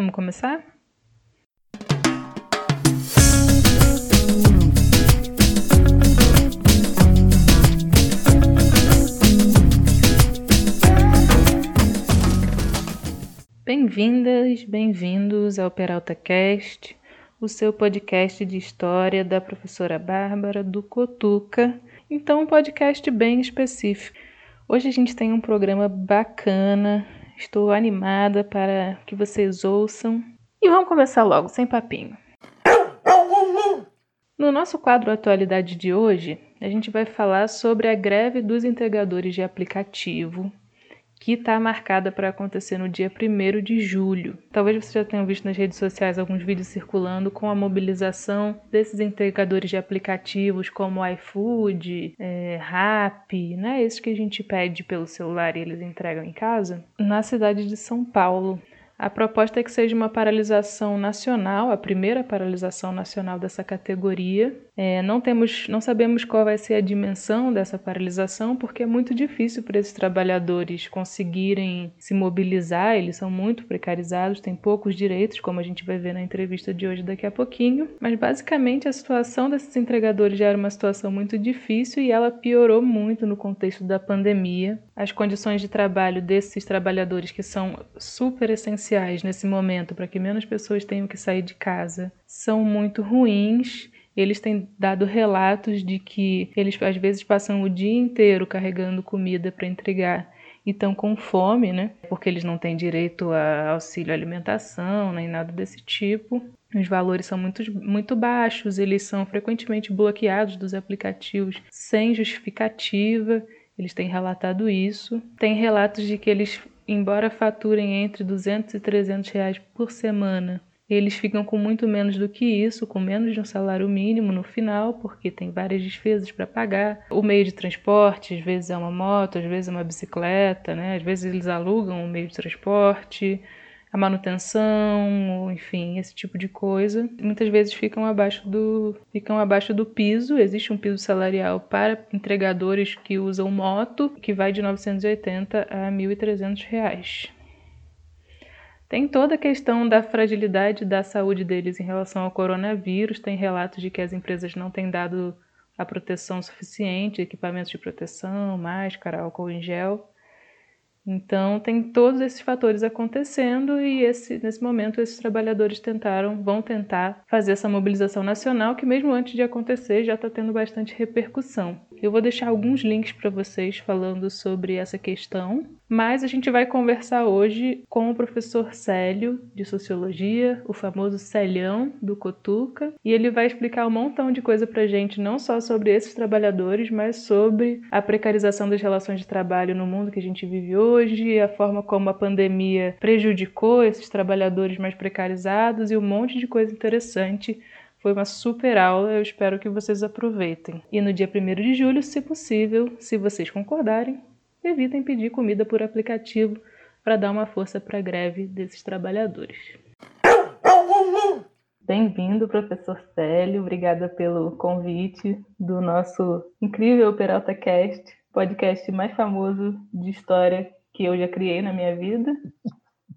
Vamos começar? Bem-vindas, bem-vindos ao Peralta Cast, o seu podcast de história da professora Bárbara do Cotuca. Então, um podcast bem específico. Hoje a gente tem um programa bacana, estou animada para que vocês ouçam. E vamos começar logo, sem papinho. No nosso quadro Atualidade de hoje, a gente vai falar sobre a greve dos entregadores de aplicativo, que está marcada para acontecer no dia 1 de julho. Talvez vocês já tenham visto nas redes sociais alguns vídeos circulando com a mobilização desses entregadores de aplicativos como iFood, é, Rappi, né? Esses que a gente pede pelo celular e eles entregam em casa, na cidade de São Paulo. A proposta é que seja uma paralisação nacional, a primeira paralisação nacional dessa categoria. É, não temos, não sabemos qual vai ser a dimensão dessa paralisação, porque é muito difícil para esses trabalhadores conseguirem se mobilizar. Eles são muito precarizados, têm poucos direitos, como a gente vai ver na entrevista de hoje daqui a pouquinho. Mas basicamente a situação desses entregadores já era uma situação muito difícil e ela piorou muito no contexto da pandemia. As condições de trabalho desses trabalhadores que são super essenciais nesse momento para que menos pessoas tenham que sair de casa são muito ruins. Eles têm dado relatos de que eles às vezes passam o dia inteiro carregando comida para entregar e estão com fome, né? Porque eles não têm direito a auxílio alimentação nem nada desse tipo. Os valores são muito, muito baixos, eles são frequentemente bloqueados dos aplicativos sem justificativa. Eles têm relatado isso. Tem relatos de que eles embora faturem entre 200 e 300 reais por semana, eles ficam com muito menos do que isso, com menos de um salário mínimo no final, porque tem várias despesas para pagar. O meio de transporte, às vezes é uma moto, às vezes é uma bicicleta, né? Às vezes eles alugam o meio de transporte a manutenção, enfim, esse tipo de coisa. Muitas vezes ficam abaixo do, ficam abaixo do piso. Existe um piso salarial para entregadores que usam moto, que vai de 980 a 1.300 reais. Tem toda a questão da fragilidade da saúde deles em relação ao coronavírus. Tem relatos de que as empresas não têm dado a proteção suficiente, equipamentos de proteção, máscara, álcool em gel. Então, tem todos esses fatores acontecendo e esse, nesse momento esses trabalhadores tentaram, vão tentar fazer essa mobilização nacional que mesmo antes de acontecer já está tendo bastante repercussão. Eu vou deixar alguns links para vocês falando sobre essa questão, mas a gente vai conversar hoje com o professor Célio de Sociologia, o famoso Célio do Cotuca, e ele vai explicar um montão de coisa para gente, não só sobre esses trabalhadores, mas sobre a precarização das relações de trabalho no mundo que a gente vive hoje, a forma como a pandemia prejudicou esses trabalhadores mais precarizados e um monte de coisa interessante foi uma super aula, eu espero que vocês aproveitem. E no dia 1 de julho, se possível, se vocês concordarem, evitem pedir comida por aplicativo para dar uma força para a greve desses trabalhadores. Bem-vindo, professor Célio. Obrigada pelo convite do nosso incrível Peralta Cast, podcast mais famoso de história que eu já criei na minha vida.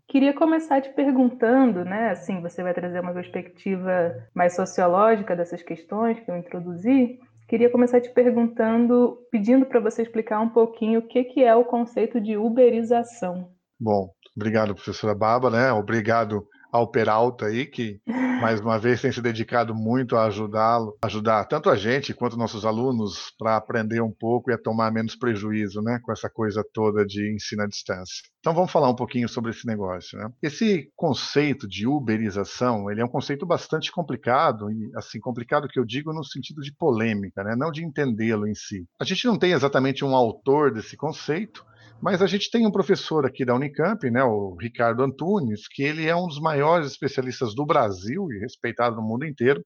Queria começar te perguntando, né? Assim, você vai trazer uma perspectiva mais sociológica dessas questões que eu introduzi. Queria começar te perguntando, pedindo para você explicar um pouquinho o que, que é o conceito de uberização. Bom, obrigado, professora Baba, né? Obrigado ao Peralta aí, que mais uma vez tem se dedicado muito a ajudá-lo, ajudar tanto a gente quanto nossos alunos para aprender um pouco e a tomar menos prejuízo, né, com essa coisa toda de ensino à distância. Então vamos falar um pouquinho sobre esse negócio, né? Esse conceito de uberização, ele é um conceito bastante complicado e assim complicado que eu digo no sentido de polêmica, né, não de entendê-lo em si. A gente não tem exatamente um autor desse conceito, mas a gente tem um professor aqui da Unicamp, né, o Ricardo Antunes, que ele é um dos maiores especialistas do Brasil e respeitado no mundo inteiro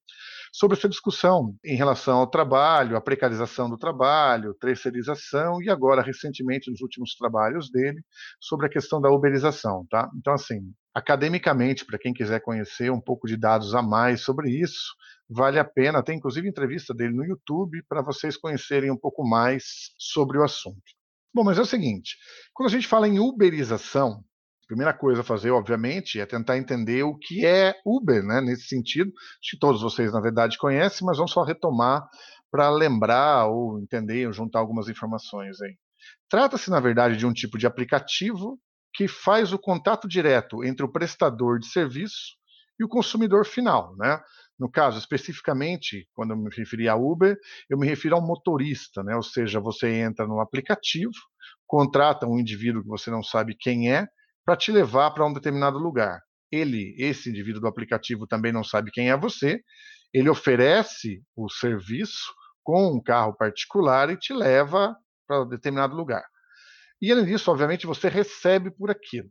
sobre essa discussão em relação ao trabalho, a precarização do trabalho, terceirização e agora recentemente nos últimos trabalhos dele sobre a questão da uberização, tá? Então assim, academicamente, para quem quiser conhecer um pouco de dados a mais sobre isso, vale a pena. Tem inclusive entrevista dele no YouTube para vocês conhecerem um pouco mais sobre o assunto. Bom, mas é o seguinte: quando a gente fala em uberização, primeira coisa a fazer, obviamente, é tentar entender o que é Uber, né? Nesse sentido, acho que todos vocês, na verdade, conhecem, mas vamos só retomar para lembrar ou entender ou juntar algumas informações aí. Trata-se, na verdade, de um tipo de aplicativo que faz o contato direto entre o prestador de serviço e o consumidor final, né? No caso, especificamente, quando eu me referi a Uber, eu me refiro ao motorista, né? Ou seja, você entra no aplicativo, contrata um indivíduo que você não sabe quem é, para te levar para um determinado lugar. Ele, esse indivíduo do aplicativo, também não sabe quem é você, ele oferece o serviço com um carro particular e te leva para determinado lugar. E além disso, obviamente, você recebe por aquilo.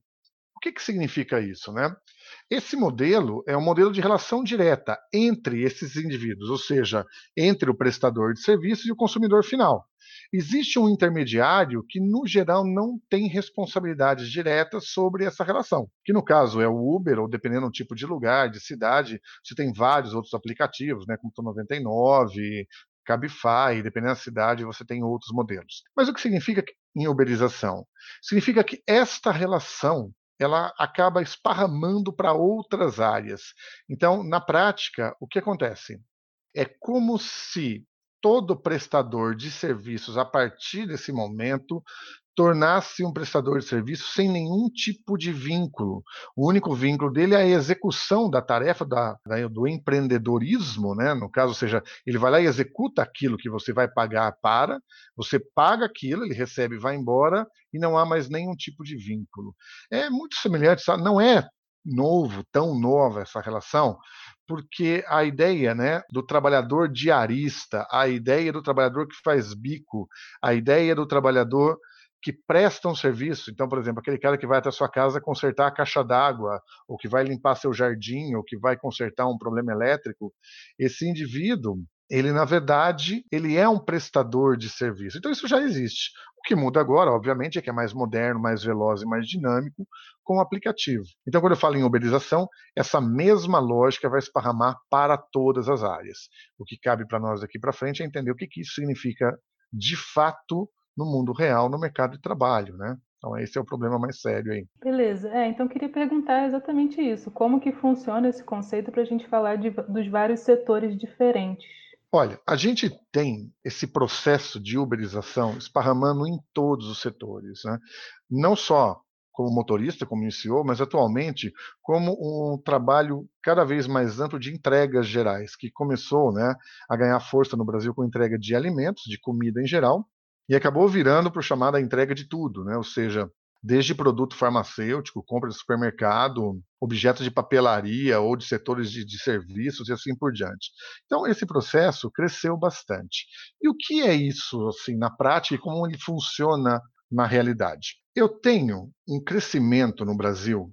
O que, que significa isso? Né? Esse modelo é um modelo de relação direta entre esses indivíduos, ou seja, entre o prestador de serviços e o consumidor final. Existe um intermediário que, no geral, não tem responsabilidades diretas sobre essa relação, que no caso é o Uber, ou dependendo do tipo de lugar, de cidade, você tem vários outros aplicativos, né, como o 99, Cabify, dependendo da cidade, você tem outros modelos. Mas o que significa em uberização? Significa que esta relação ela acaba esparramando para outras áreas. Então, na prática, o que acontece? É como se todo prestador de serviços, a partir desse momento, tornasse um prestador de serviço sem nenhum tipo de vínculo. O único vínculo dele é a execução da tarefa da, da, do empreendedorismo, né? no caso, ou seja, ele vai lá e executa aquilo que você vai pagar para, você paga aquilo, ele recebe vai embora, e não há mais nenhum tipo de vínculo. É muito semelhante, sabe? não é novo, tão nova essa relação, porque a ideia né, do trabalhador diarista, a ideia do trabalhador que faz bico, a ideia do trabalhador que presta um serviço. Então, por exemplo, aquele cara que vai até a sua casa consertar a caixa d'água, ou que vai limpar seu jardim, ou que vai consertar um problema elétrico, esse indivíduo, ele na verdade, ele é um prestador de serviço. Então isso já existe. O que muda agora, obviamente, é que é mais moderno, mais veloz e mais dinâmico com o aplicativo. Então, quando eu falo em uberização, essa mesma lógica vai esparramar para todas as áreas. O que cabe para nós daqui para frente é entender o que, que isso significa de fato no mundo real, no mercado de trabalho, né? Então esse é o problema mais sério aí. Beleza. É, então queria perguntar exatamente isso. Como que funciona esse conceito para a gente falar de, dos vários setores diferentes? Olha, a gente tem esse processo de uberização esparramando em todos os setores, né? Não só como motorista, como iniciou, mas atualmente como um trabalho cada vez mais amplo de entregas gerais, que começou né, a ganhar força no Brasil com entrega de alimentos, de comida em geral, e acabou virando para o chamado entrega de tudo, né? ou seja, desde produto farmacêutico, compra de supermercado, objetos de papelaria ou de setores de, de, serviços e assim por diante. Então, esse processo cresceu bastante. E o que é isso, assim, na prática e como ele funciona na realidade? Eu tenho um crescimento no Brasil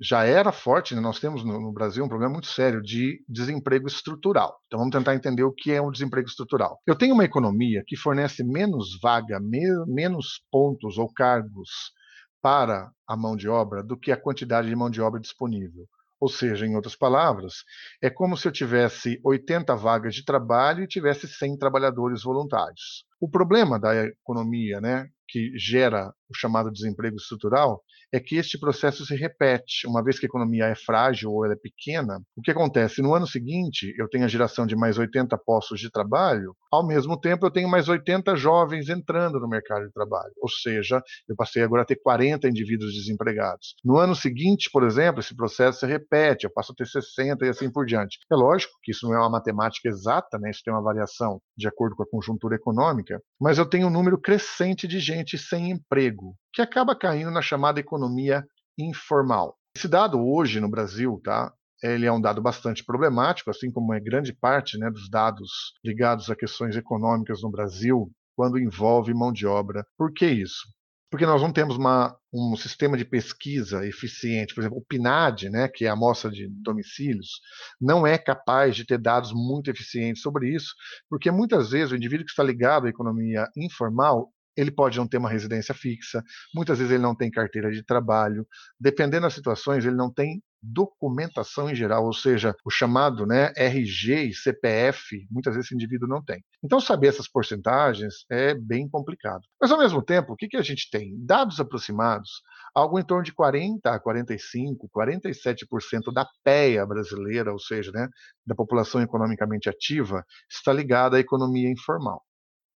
já era forte, né? nós temos no, no, Brasil um problema muito sério de desemprego estrutural. Então vamos tentar entender o que é um desemprego estrutural. Eu tenho uma economia que fornece menos vaga, me, menos pontos ou cargos para a mão de obra do que a quantidade de mão de obra disponível. Ou seja, em outras palavras, é como se eu tivesse 80 vagas de trabalho e tivesse 100 trabalhadores voluntários. O problema da economia, né, que gera o chamado desemprego estrutural, é que este processo se repete. Uma vez que a economia é frágil ou é pequena, o que acontece? No ano seguinte, eu tenho a geração de mais 80 postos de trabalho, ao mesmo tempo eu tenho mais 80 jovens entrando no mercado de trabalho. Ou seja, eu passei agora a ter 40 indivíduos desempregados. No ano seguinte, por exemplo, esse processo se repete, eu passo a ter 60 e assim por diante. É lógico que isso não é uma matemática exata, né? isso tem uma variação de acordo com a conjuntura econômica, mas eu tenho um número crescente de gente sem emprego que acaba caindo na chamada economia informal. Esse dado hoje no Brasil, tá? Ele é um dado bastante problemático, assim como é grande parte né, dos dados ligados a questões econômicas no Brasil, quando envolve mão de obra. Por que isso? Porque nós não temos uma, um sistema de pesquisa eficiente. Por exemplo, o PNAD, né, que é a amostra de domicílios, não é capaz de ter dados muito eficientes sobre isso, porque muitas vezes o indivíduo que está ligado à economia informal ele pode não ter uma residência fixa, muitas vezes ele não tem carteira de trabalho, dependendo das situações, ele não tem documentação em geral, ou seja, o chamado né, RG e CPF, muitas vezes esse indivíduo não tem. Então, saber essas porcentagens é bem complicado. Mas, ao mesmo tempo, o que, que a gente tem? Dados aproximados algo em torno de 40 a 45, 47% da PEA brasileira, ou seja, né, da população economicamente ativa, está ligada à economia informal.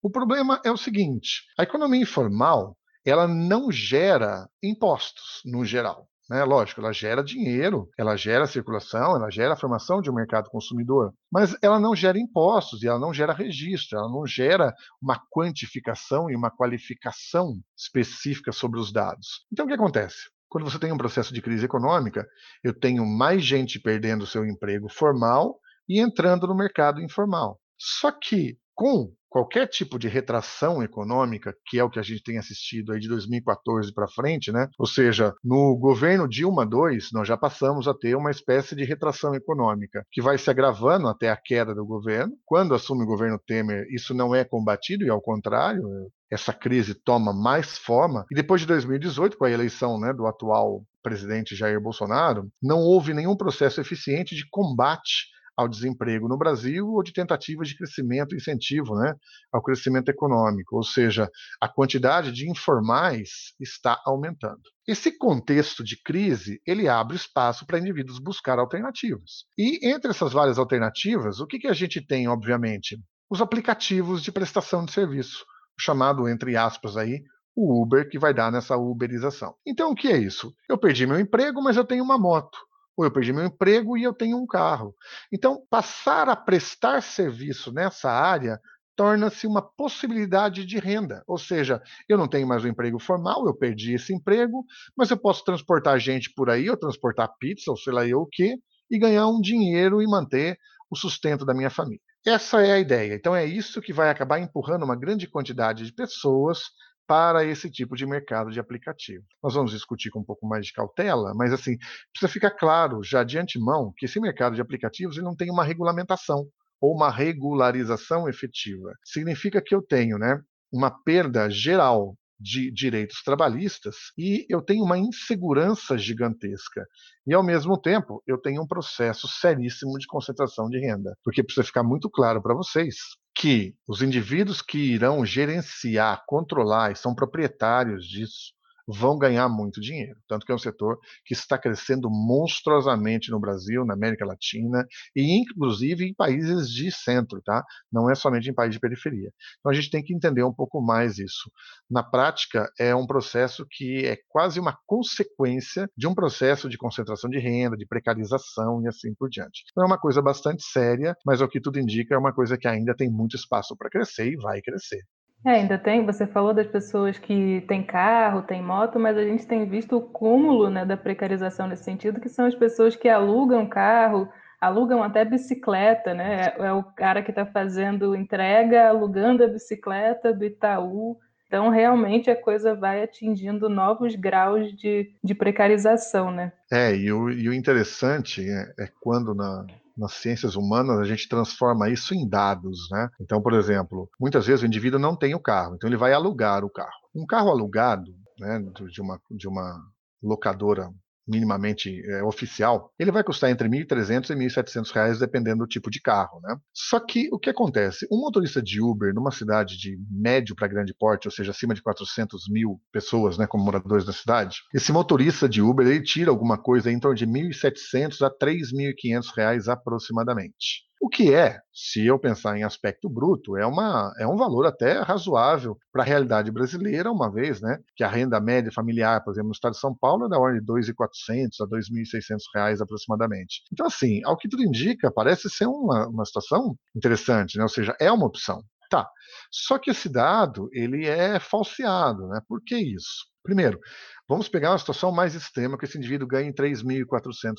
O problema é o seguinte: a economia informal ela não gera impostos no geral. Né? Lógico, ela gera dinheiro, ela gera circulação, ela gera a formação de um mercado consumidor, mas ela não gera impostos e ela não gera registro, ela não gera uma quantificação e uma qualificação específica sobre os dados. Então, o que acontece? Quando você tem um processo de crise econômica, eu tenho mais gente perdendo seu emprego formal e entrando no mercado informal. Só que com qualquer tipo de retração econômica, que é o que a gente tem assistido aí de 2014 para frente, né? Ou seja, no governo Dilma II, nós já passamos a ter uma espécie de retração econômica, que vai se agravando até a queda do governo. Quando assume o governo Temer, isso não é combatido, e ao contrário, essa crise toma mais forma. E depois de 2018, com a eleição né, do atual presidente Jair Bolsonaro, não houve nenhum processo eficiente de combate ao desemprego no Brasil ou de tentativas de crescimento, incentivo né, ao crescimento econômico, ou seja, a quantidade de informais está aumentando. Esse contexto de crise ele abre espaço para indivíduos buscar alternativas. E entre essas várias alternativas, o que, que a gente tem, obviamente? Os aplicativos de prestação de serviço, chamado, entre aspas, aí, o Uber, que vai dar nessa uberização. Então, o que é isso? Eu perdi meu emprego, mas eu tenho uma moto ou eu perdi meu emprego e eu tenho um carro. Então, passar a prestar serviço nessa área torna-se uma possibilidade de renda. Ou seja, eu não tenho mais um emprego formal, eu perdi esse emprego, mas eu posso transportar gente por aí, ou transportar pizza, ou sei lá eu o quê, e ganhar um dinheiro e manter o sustento da minha família. Essa é a ideia. Então é isso que vai acabar empurrando uma grande quantidade de pessoas para esse tipo de mercado de aplicativo. Nós vamos discutir com um pouco mais de cautela, mas assim, precisa ficar claro já de antemão que esse mercado de aplicativos ele não tem uma regulamentação ou uma regularização efetiva. Significa que eu tenho, né, uma perda geral de direitos trabalhistas e eu tenho uma insegurança gigantesca. E, ao mesmo tempo, eu tenho um processo seríssimo de concentração de renda. Porque precisa ficar muito claro para vocês que os indivíduos que irão gerenciar, controlar e são proprietários disso vão ganhar muito dinheiro. Tanto que é um setor que está crescendo monstruosamente no Brasil, na América Latina e inclusive em países de centro, tá? Não é somente em países de periferia. Então a gente tem que entender um pouco mais isso. Na prática, é um processo que é quase uma consequência de um processo de concentração de renda, de precarização e assim por diante. Então é uma coisa bastante séria, mas o que tudo indica é uma coisa que ainda tem muito espaço para crescer e vai crescer. É, ainda tem, você falou das pessoas que têm carro, têm moto, mas a gente tem visto o cúmulo né, da precarização nesse sentido, que são as pessoas que alugam carro, alugam até bicicleta, né? É, é o cara que está fazendo entrega, alugando a bicicleta do Itaú. Então, realmente, a coisa vai atingindo novos graus de, de precarização, né? É, e o, e o interessante é, é quando na, nas ciências humanas, a gente transforma isso em dados, né? Então, por exemplo, muitas vezes o indivíduo não tem o carro, então ele vai alugar o carro. Um carro alugado, né, de uma, de uma locadora minimamente é, oficial, ele vai custar entre 1.300 e 1.700 reais, dependendo do tipo de carro, né? Só que o que acontece? Um motorista de Uber numa cidade de médio para grande porte, ou seja, acima de 400 mil pessoas, né, como moradores da cidade, esse motorista de Uber ele tira alguma coisa em torno de 1.700 a 3.500 reais aproximadamente. O que é, se eu pensar em aspecto bruto, é, uma, é um valor até razoável para a realidade brasileira, uma vez né, que a renda média familiar, por exemplo, no estado de São Paulo, é da ordem de 2.400 a 2.600 reais aproximadamente. Então, assim, ao que tudo indica, parece ser uma, uma situação interessante, né? ou seja, é uma opção. Tá. Só que esse dado ele é falseado, né? Por que isso? Primeiro, vamos pegar uma situação mais extrema que esse indivíduo ganha R$ 3.400.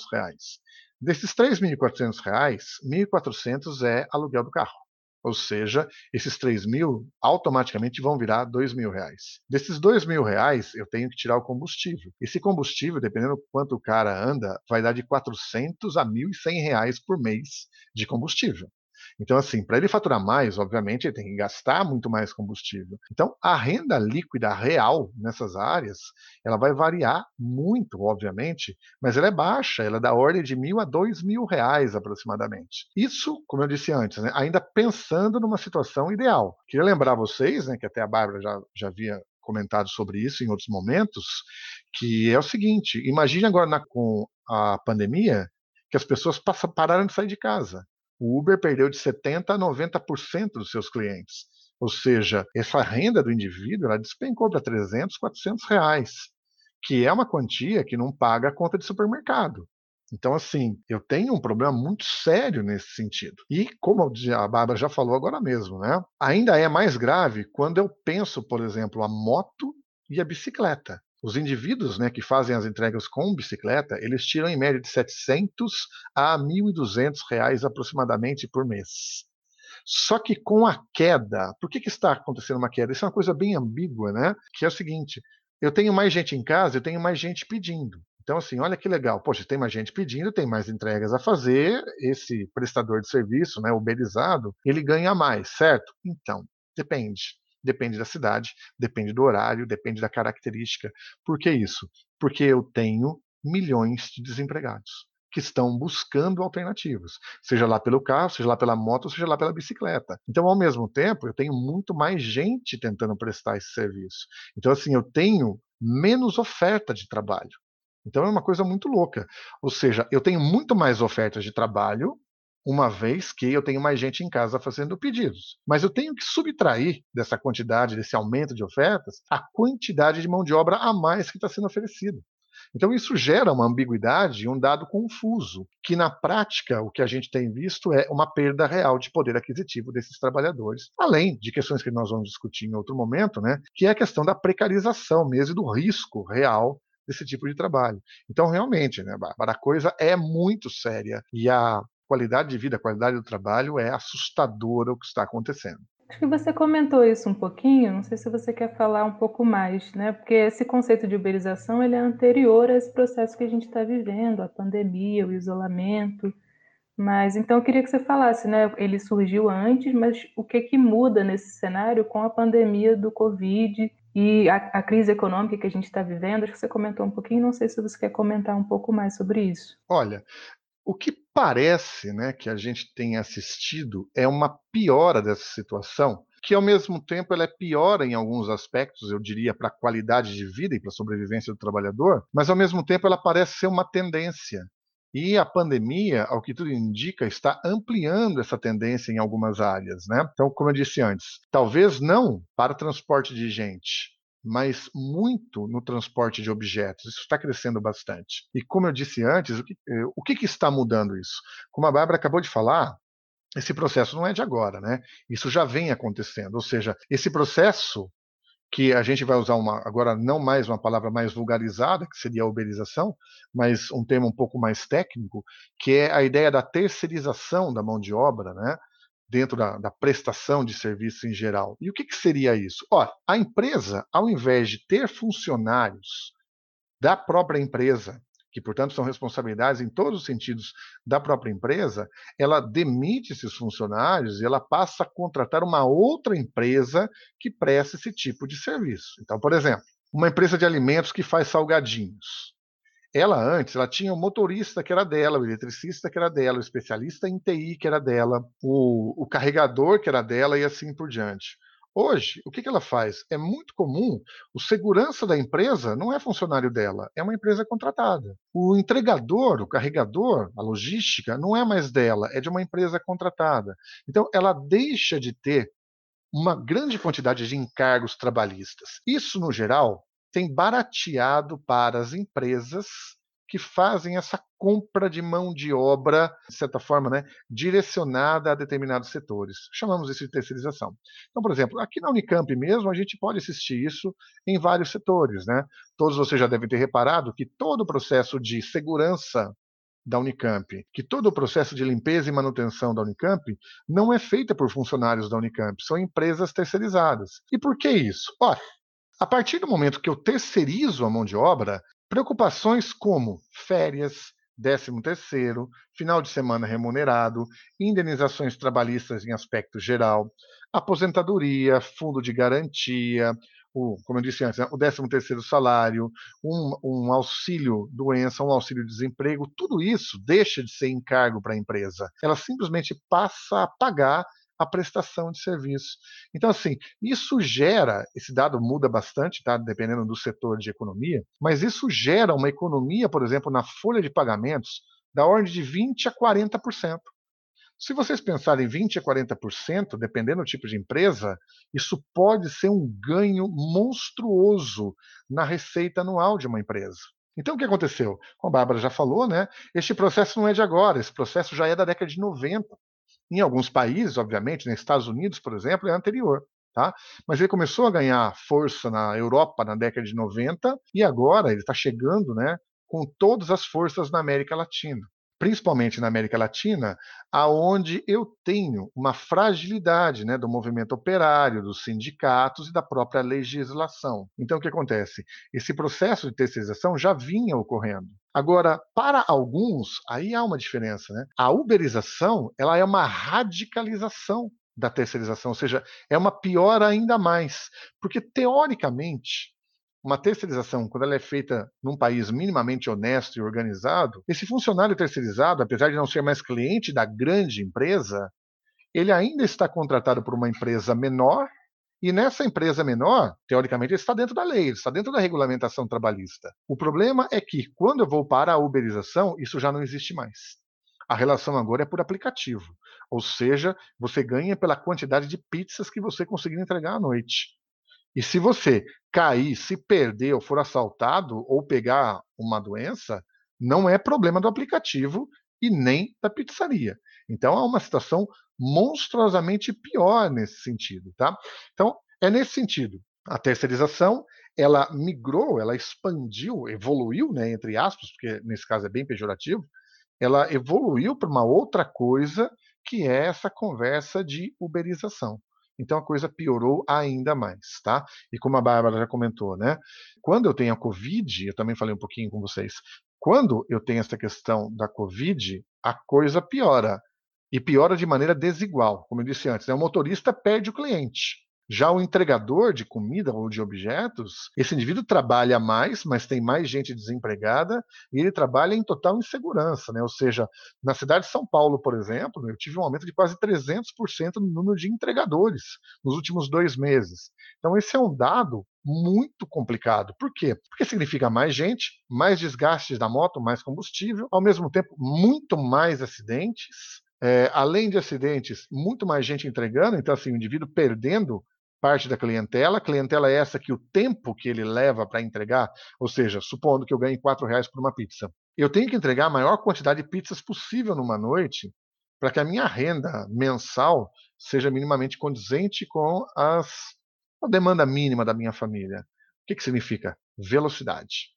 Desses R$ 3.400, R$ 1.400 é aluguel do carro. Ou seja, esses 3 mil automaticamente vão virar 2 mil reais. Desses 2 mil reais, eu tenho que tirar o combustível. Esse combustível, dependendo do quanto o cara anda, vai dar de 400 a 1.100 reais por mês de combustível. Então, assim, para ele faturar mais, obviamente, ele tem que gastar muito mais combustível. Então, a renda líquida real nessas áreas, ela vai variar muito, obviamente, mas ela é baixa, ela é da ordem de mil a dois mil reais aproximadamente. Isso, como eu disse antes, né, ainda pensando numa situação ideal. Queria lembrar vocês, né, que até a Bárbara já, já havia comentado sobre isso em outros momentos, que é o seguinte: imagine agora na, com a pandemia que as pessoas passam, pararam de sair de casa. O Uber perdeu de 70% a 90% dos seus clientes. Ou seja, essa renda do indivíduo ela despencou para 300, 400 reais, que é uma quantia que não paga a conta de supermercado. Então, assim, eu tenho um problema muito sério nesse sentido. E, como a Bárbara já falou agora mesmo, né? Ainda é mais grave quando eu penso, por exemplo, a moto e a bicicleta. Os indivíduos né, que fazem as entregas com bicicleta, eles tiram em média de 700 a 1.200 reais aproximadamente por mês. Só que com a queda, por que, que está acontecendo uma queda? Isso é uma coisa bem ambígua, né? Que é o seguinte: eu tenho mais gente em casa, eu tenho mais gente pedindo. Então, assim, olha que legal. Poxa, tem mais gente pedindo, tem mais entregas a fazer. Esse prestador de serviço, né, uberizado, ele ganha mais, certo? Então, depende. Depende da cidade, depende do horário, depende da característica. Por que isso? Porque eu tenho milhões de desempregados que estão buscando alternativas, seja lá pelo carro, seja lá pela moto, seja lá pela bicicleta. Então, ao mesmo tempo, eu tenho muito mais gente tentando prestar esse serviço. Então, assim, eu tenho menos oferta de trabalho. Então, é uma coisa muito louca. Ou seja, eu tenho muito mais ofertas de trabalho, uma vez que eu tenho mais gente em casa fazendo pedidos. Mas eu tenho que subtrair dessa quantidade, desse aumento de ofertas, a quantidade de mão de obra a mais que está sendo oferecida. Então, isso gera uma ambiguidade e um dado confuso, que na prática o que a gente tem visto é uma perda real de poder aquisitivo desses trabalhadores, além de questões que nós vamos discutir em outro momento, né, que é a questão da precarização mesmo e do risco real desse tipo de trabalho. Então, realmente, né, Bárbara, a coisa é muito séria e a qualidade de vida, qualidade do trabalho é assustadora o que está acontecendo. Acho que você comentou isso um pouquinho, não sei se você quer falar um pouco mais, né? Porque esse conceito de uberização ele é anterior a esse processo que a gente está vivendo, a pandemia, o isolamento. Mas então eu queria que você falasse, né? Ele surgiu antes, mas o que que muda nesse cenário com a pandemia do Covid e a, a crise econômica que a gente está vivendo? Acho que você comentou um pouquinho, não sei se você quer comentar um pouco mais sobre isso. Olha, o que parece né, que a gente tem assistido é uma piora dessa situação, que ao mesmo tempo ela é piora em alguns aspectos, eu diria, para a qualidade de vida e para a sobrevivência do trabalhador, mas ao mesmo tempo ela parece ser uma tendência. E a pandemia, ao que tudo indica, está ampliando essa tendência em algumas áreas. Né? Então, como eu disse antes, talvez não para transporte de gente, mas muito no transporte de objetos. Isso está crescendo bastante. E como eu disse antes, o que, eh, o que, que está mudando isso? Como a Bárbara acabou de falar, esse processo não é de agora, né? Isso já vem acontecendo. Ou seja, esse processo que a gente vai usar uma, agora não mais uma palavra mais vulgarizada, que seria a uberização, mas um termo um pouco mais técnico, que é a ideia da terceirização da mão de obra, né? Dentro da, da, prestação de serviço em geral. E o que, que seria isso? Ora, a empresa, ao invés de ter funcionários da própria empresa, que portanto são responsabilidades em todos os sentidos da própria empresa, ela demite esses funcionários e ela passa a contratar uma outra empresa que presta esse tipo de serviço. Então, por exemplo, uma empresa de alimentos que faz salgadinhos. Ela antes, ela tinha o motorista que era dela, o eletricista que era dela, o especialista em TI que era dela, o, o carregador que era dela e assim por diante. Hoje, o que, que ela faz? É muito comum, o segurança da empresa não é funcionário dela, é uma empresa contratada. O entregador, o carregador, a logística, não é mais dela, é de uma empresa contratada. Então, ela deixa de ter uma grande quantidade de encargos trabalhistas. Isso, no geral, tem barateado para as empresas que fazem essa compra de mão de obra, de certa forma, né, direcionada a determinados setores. Chamamos isso de terceirização. Então, por exemplo, aqui na Unicamp mesmo, a gente pode assistir isso em vários setores. Né? Todos vocês já devem ter reparado que todo o processo de segurança da Unicamp, que todo o processo de limpeza e manutenção da Unicamp não é feita por funcionários da Unicamp, são empresas terceirizadas. E por que isso? Ora, a partir do momento que eu terceirizo a mão de obra, preocupações como férias, 13 terceiro, final de semana remunerado, indenizações trabalhistas em aspecto geral, aposentadoria, fundo de garantia, o, como eu disse antes, né, o 13 terceiro salário, um, um, auxílio doença, um auxílio desemprego, tudo isso deixa de ser encargo para a empresa. Ela simplesmente passa a pagar a prestação de serviço. Então, assim, isso gera, esse dado muda bastante, tá? Dependendo do setor de economia, mas isso gera uma economia, por exemplo, na folha de pagamentos da ordem de 20 a 40%. Se vocês pensarem 20 a 40%, dependendo do tipo de empresa, isso pode ser um ganho monstruoso na receita anual de uma empresa. Então, o que aconteceu? Como a Bárbara já falou, né? Este processo não é de agora, esse processo já é da década de 90. Em alguns países, obviamente, nos Estados Unidos, por exemplo, é anterior. Tá? Mas ele começou a ganhar força na Europa na década de 90 e agora ele está chegando né, com todas as forças na América Latina principalmente na América Latina, aonde eu tenho uma fragilidade né, do movimento operário, dos sindicatos e da própria legislação. Então, o que acontece? Esse processo de terceirização já vinha ocorrendo. Agora, para alguns, aí há uma diferença. Né? A uberização ela é uma radicalização da terceirização, ou seja, é uma pior ainda mais, porque teoricamente uma terceirização, quando ela é feita num país minimamente honesto e organizado, esse funcionário terceirizado, apesar de não ser mais cliente da grande empresa, ele ainda está contratado por uma empresa menor, e nessa empresa menor, teoricamente, ele está dentro da lei, ele está dentro da regulamentação trabalhista. O problema é que, quando eu vou para a uberização, isso já não existe mais. A relação agora é por aplicativo, ou seja, você ganha pela quantidade de pizzas que você conseguir entregar à noite. E se você cair, se perder ou for assaltado ou pegar uma doença, não é problema do aplicativo e nem da pizzaria. Então é uma situação monstruosamente pior nesse sentido, tá? Então é nesse sentido. A terceirização ela migrou, ela expandiu, evoluiu, né, entre aspas, porque nesse caso é bem pejorativo, ela evoluiu para uma outra coisa que é essa conversa de uberização. Então a coisa piorou ainda mais, tá? E como a Bárbara já comentou, né? Quando eu tenho a Covid, eu também falei um pouquinho com vocês, quando eu tenho essa questão da Covid, a coisa piora. E piora de maneira desigual. Como eu disse antes, né? o motorista perde o cliente. Já o entregador de comida ou de objetos, esse indivíduo trabalha mais, mas tem mais gente desempregada e ele trabalha em total insegurança, né? Ou seja, na cidade de São Paulo, por exemplo, eu tive um aumento de quase 300% no número de entregadores nos últimos dois meses. Então, esse é um dado muito complicado. Por quê? Porque significa mais gente, mais desgastes da moto, mais combustível, ao mesmo tempo, muito mais acidentes. É, além de acidentes, muito mais gente entregando, então assim, o indivíduo perdendo parte da clientela. Clientela é essa que o tempo que ele leva para entregar, ou seja, supondo que eu ganhe R$ reais por uma pizza, eu tenho que entregar a maior quantidade de pizzas possível numa noite para que a minha renda mensal seja minimamente condizente com as, a demanda mínima da minha família. O que, que significa? Velocidade.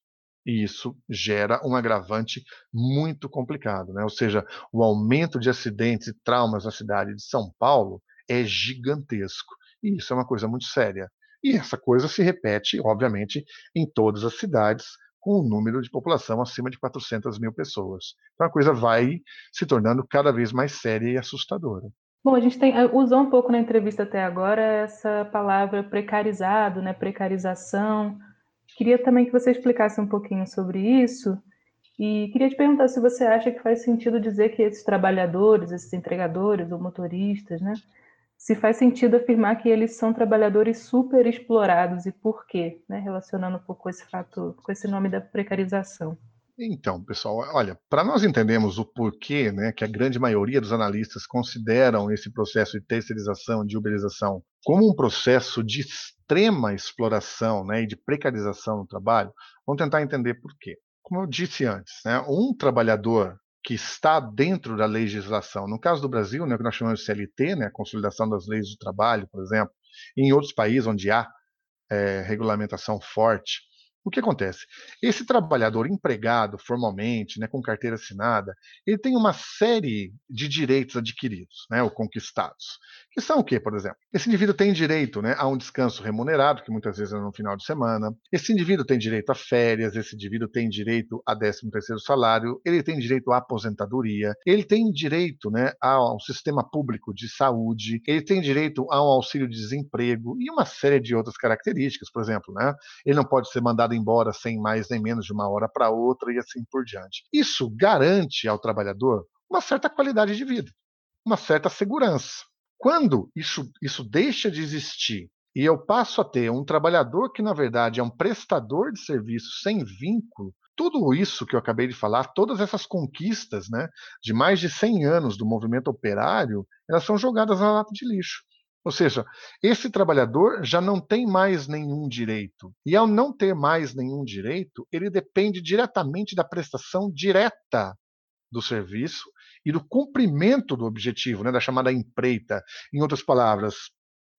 E isso gera um agravante muito complicado. Né? Ou seja, o aumento de acidentes e traumas na cidade de São Paulo é gigantesco. E isso é uma coisa muito séria. E essa coisa se repete, obviamente, em todas as cidades com um número de população acima de 400 mil pessoas. Então a coisa vai se tornando cada vez mais séria e assustadora. Bom, a gente tem, eh, usou um pouco na entrevista até agora essa palavra precarizado, né, precarização. Queria também que você explicasse um pouquinho sobre isso. E queria te perguntar se você acha que faz sentido dizer que esses trabalhadores, esses entregadores ou motoristas, né, se faz sentido afirmar que eles são trabalhadores super explorados e por quê, né? relacionando um pouco esse fato, com esse nome da precarização. Então, pessoal, olha, para nós entendermos o porquê né, que a grande maioria dos analistas consideram esse processo de terceirização, de uberização, como um processo de extrema exploração né, e de precarização no trabalho, vamos tentar entender por quê. Como eu disse antes, né, um trabalhador que está dentro da legislação. No caso do Brasil, né, o que nós chamamos de CLT, né, a consolidação das leis do trabalho, por exemplo, e em outros países onde há é, regulamentação forte, o que acontece? Esse trabalhador empregado formalmente, né, com carteira assinada, ele tem uma série de direitos adquiridos, né, ou conquistados. Que são o quê, por exemplo? Esse indivíduo tem direito né, a um descanso remunerado, que muitas vezes é no final de semana. Esse indivíduo tem direito a férias, esse indivíduo tem direito a 13 terceiro salário, ele tem direito à aposentadoria, ele tem direito né, ao sistema público de saúde, ele tem direito a um auxílio de desemprego e uma série de outras características, por exemplo, né? Ele não pode ser mandado embora sem mais nem menos de uma hora para outra e assim por diante. Isso garante ao trabalhador uma certa qualidade de vida, uma certa segurança. Quando isso, isso deixa de existir e eu passo a ter um trabalhador que, na verdade, é um prestador de serviço sem vínculo, tudo isso que eu acabei de falar, todas essas conquistas né, de mais de 100 anos do movimento operário, elas são jogadas na lata de lixo. Ou seja, esse trabalhador já não tem mais nenhum direito. E ao não ter mais nenhum direito, ele depende diretamente da prestação direta do serviço e do cumprimento do objetivo, né, da chamada empreita. Em outras palavras,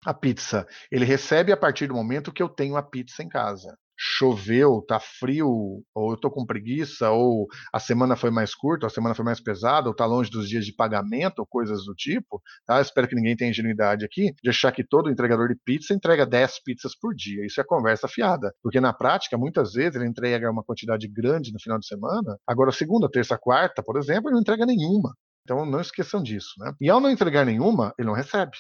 a pizza, ele recebe a partir do momento que eu tenho a pizza em casa choveu, tá frio, ou eu tô com preguiça, ou a semana foi mais curta, ou a semana foi mais pesada, ou tá longe dos dias de pagamento, ou coisas do tipo, tá? Espero que ninguém tenha ingenuidade aqui de achar que todo entregador de pizza entrega 10 pizzas por dia. Isso é conversa fiada, porque na prática, muitas vezes ele entrega uma quantidade grande no final de semana, agora segunda, terça, quarta, por exemplo, ele não entrega nenhuma. Então não esqueçam disso, né? E ao não entregar nenhuma, ele não recebe.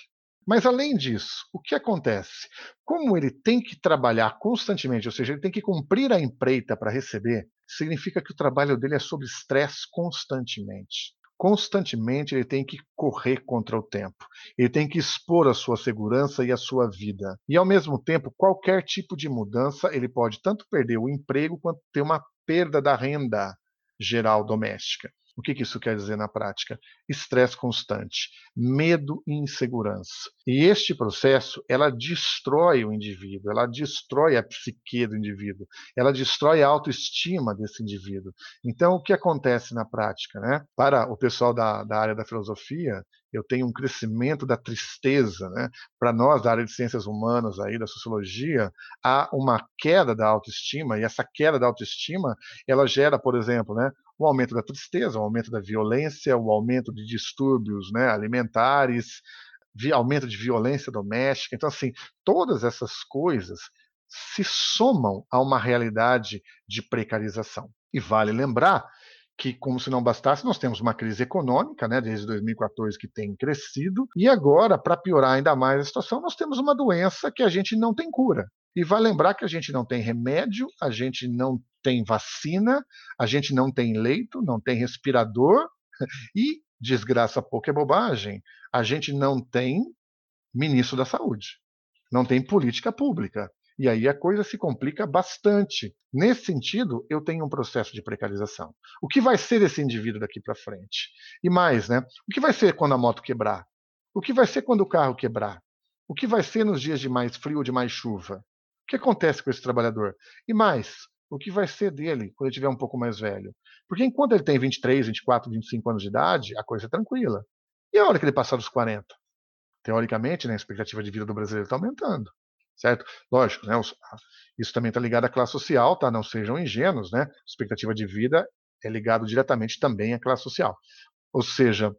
Mas além disso, o que acontece? Como ele tem que trabalhar constantemente, ou seja, ele tem que cumprir a empreita para receber, significa que o trabalho dele é sob estresse constantemente. Constantemente ele tem que correr contra o tempo. Ele tem que expor a sua segurança e a sua vida. E ao mesmo tempo, qualquer tipo de mudança, ele pode tanto perder o emprego quanto ter uma perda da renda geral doméstica. O que, que isso quer dizer na prática? Estresse constante, medo e insegurança. E este processo, ela destrói o indivíduo, ela destrói a psique do indivíduo, ela destrói a autoestima desse indivíduo. Então, o que acontece na prática? Né? Para o pessoal da, da área da filosofia, eu tenho um crescimento da tristeza, né? Para nós da área de ciências humanas aí da sociologia, há uma queda da autoestima e essa queda da autoestima, ela gera, por exemplo, né, o aumento da tristeza, o aumento da violência, o aumento de distúrbios, né, alimentares, aumento de violência doméstica. Então, assim, todas essas coisas se somam a uma realidade de precarização. E vale lembrar que, como se não bastasse, nós temos uma crise econômica, né, desde 2014 que tem crescido, e agora, para piorar ainda mais a situação, nós temos uma doença que a gente não tem cura. E vai lembrar que a gente não tem remédio, a gente não tem vacina, a gente não tem leito, não tem respirador, e, desgraça pouco é bobagem, a gente não tem ministro da saúde, não tem política pública. E aí a coisa se complica bastante. Nesse sentido, eu tenho um processo de precarização. O que vai ser esse indivíduo daqui para frente? E mais, né? O que vai ser quando a moto quebrar? O que vai ser quando o carro quebrar? O que vai ser nos dias de mais frio ou de mais chuva? O que acontece com esse trabalhador? E mais, o que vai ser dele quando ele estiver um pouco mais velho? Porque enquanto ele tem 23, 24, 25 anos de idade, a coisa é tranquila. E a hora que ele passar dos 40? Teoricamente, né, a expectativa de vida do brasileiro está aumentando certo? Lógico, né? Isso também está ligado à classe social, tá? Não sejam ingênuos, né? Expectativa de vida é ligado diretamente também à classe social. Ou seja,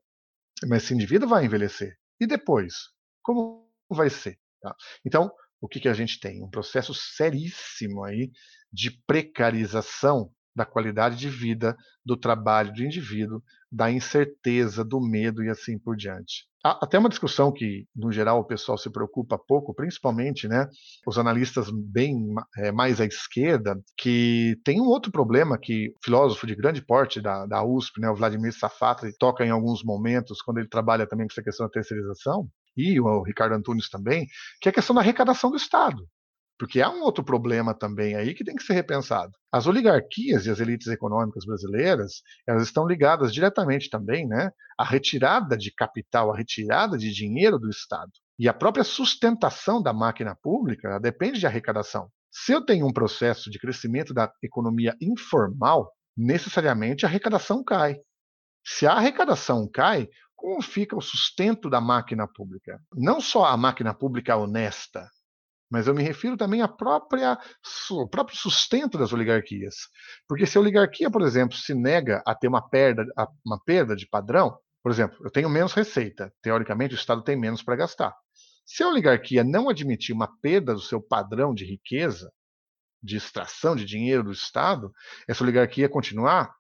mas esse indivíduo vai envelhecer. E depois? Como vai ser? Tá? Então, o que, que a gente tem? Um processo seríssimo aí de precarização da qualidade de vida, do trabalho do indivíduo, da incerteza, do medo e assim por diante. Há até uma discussão que, no geral, o pessoal se preocupa pouco, principalmente né, os analistas bem é, mais à esquerda, que tem um outro problema que o filósofo de grande porte da, da USP, né, o Vladimir Safatli, toca em alguns momentos, quando ele trabalha também com essa questão da terceirização, e o Ricardo Antunes também, que é a questão da arrecadação do Estado. Porque há um outro problema também aí que tem que ser repensado. As oligarquias e as elites econômicas brasileiras, elas estão ligadas diretamente também, né, à retirada de capital, à retirada de dinheiro do Estado. E a própria sustentação da máquina pública depende de arrecadação. Se eu tenho um processo de crescimento da economia informal, necessariamente a arrecadação cai. Se a arrecadação cai, como fica o sustento da máquina pública? Não só a máquina pública honesta, mas eu me refiro também à própria, ao próprio sustento das oligarquias. Porque se a oligarquia, por exemplo, se nega a ter uma perda, uma perda de padrão, por exemplo, eu tenho menos receita, teoricamente o Estado tem menos para gastar. Se a oligarquia não admitir uma perda do seu padrão de riqueza, de extração de dinheiro do Estado, essa oligarquia continuar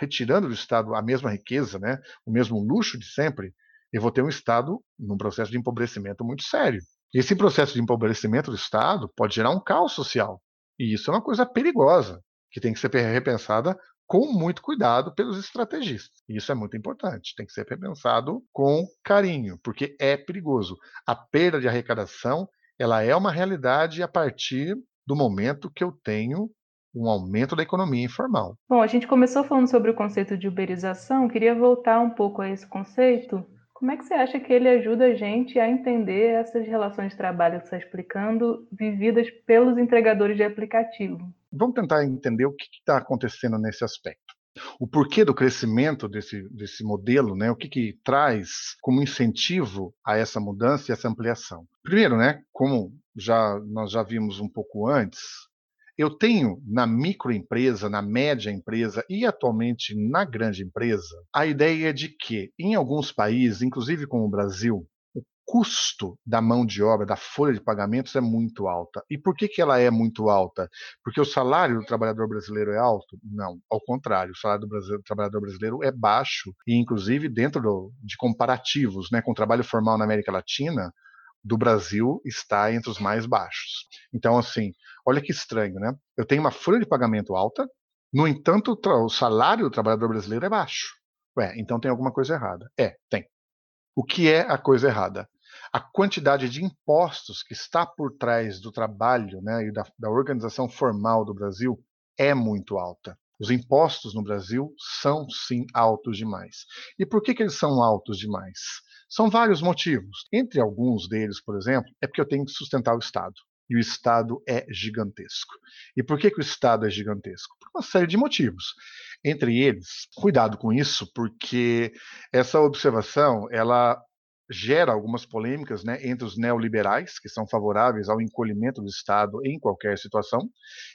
retirando do Estado a mesma riqueza, né, o mesmo luxo de sempre, eu vou ter um Estado num processo de empobrecimento muito sério. Esse processo de empobrecimento do Estado pode gerar um caos social. E isso é uma coisa perigosa, que tem que ser repensada com muito cuidado pelos estrategistas. Isso é muito importante, tem que ser repensado com carinho, porque é perigoso. A perda de arrecadação, ela é uma realidade a partir do momento que eu tenho um aumento da economia informal. Bom, a gente começou falando sobre o conceito de uberização, queria voltar um pouco a esse conceito. Como é que você acha que ele ajuda a gente a entender essas relações de trabalho que você está explicando, vividas pelos entregadores de aplicativo? Vamos tentar entender o que está acontecendo nesse aspecto. O porquê do crescimento desse, desse modelo, né? o que, que traz como incentivo a essa mudança e essa ampliação. Primeiro, né, como já, nós já vimos um pouco antes, eu tenho na microempresa, na média empresa e atualmente na grande empresa a ideia de que, em alguns países, inclusive como o Brasil, o custo da mão de obra, da folha de pagamentos é muito alta. E por que, que ela é muito alta? Porque o salário do trabalhador brasileiro é alto? Não, ao contrário, o salário do, do trabalhador brasileiro é baixo, e inclusive dentro do, de comparativos né, com o trabalho formal na América Latina, do Brasil está entre os mais baixos. Então, assim, olha que estranho, né? Eu tenho uma folha de pagamento alta, no entanto, o salário do trabalhador brasileiro é baixo. Ué, então tem alguma coisa errada. É, tem. O que é a coisa errada? A quantidade de impostos que está por trás do trabalho né, e da, da organização formal do Brasil é muito alta. Os impostos no Brasil são sim altos demais. E por que, que eles são altos demais? São vários motivos. Entre alguns deles, por exemplo, é porque eu tenho que sustentar o Estado. E o Estado é gigantesco. E por que, que o Estado é gigantesco? Por uma série de motivos. Entre eles, cuidado com isso, porque essa observação ela gera algumas polêmicas né, entre os neoliberais, que são favoráveis ao encolhimento do Estado em qualquer situação,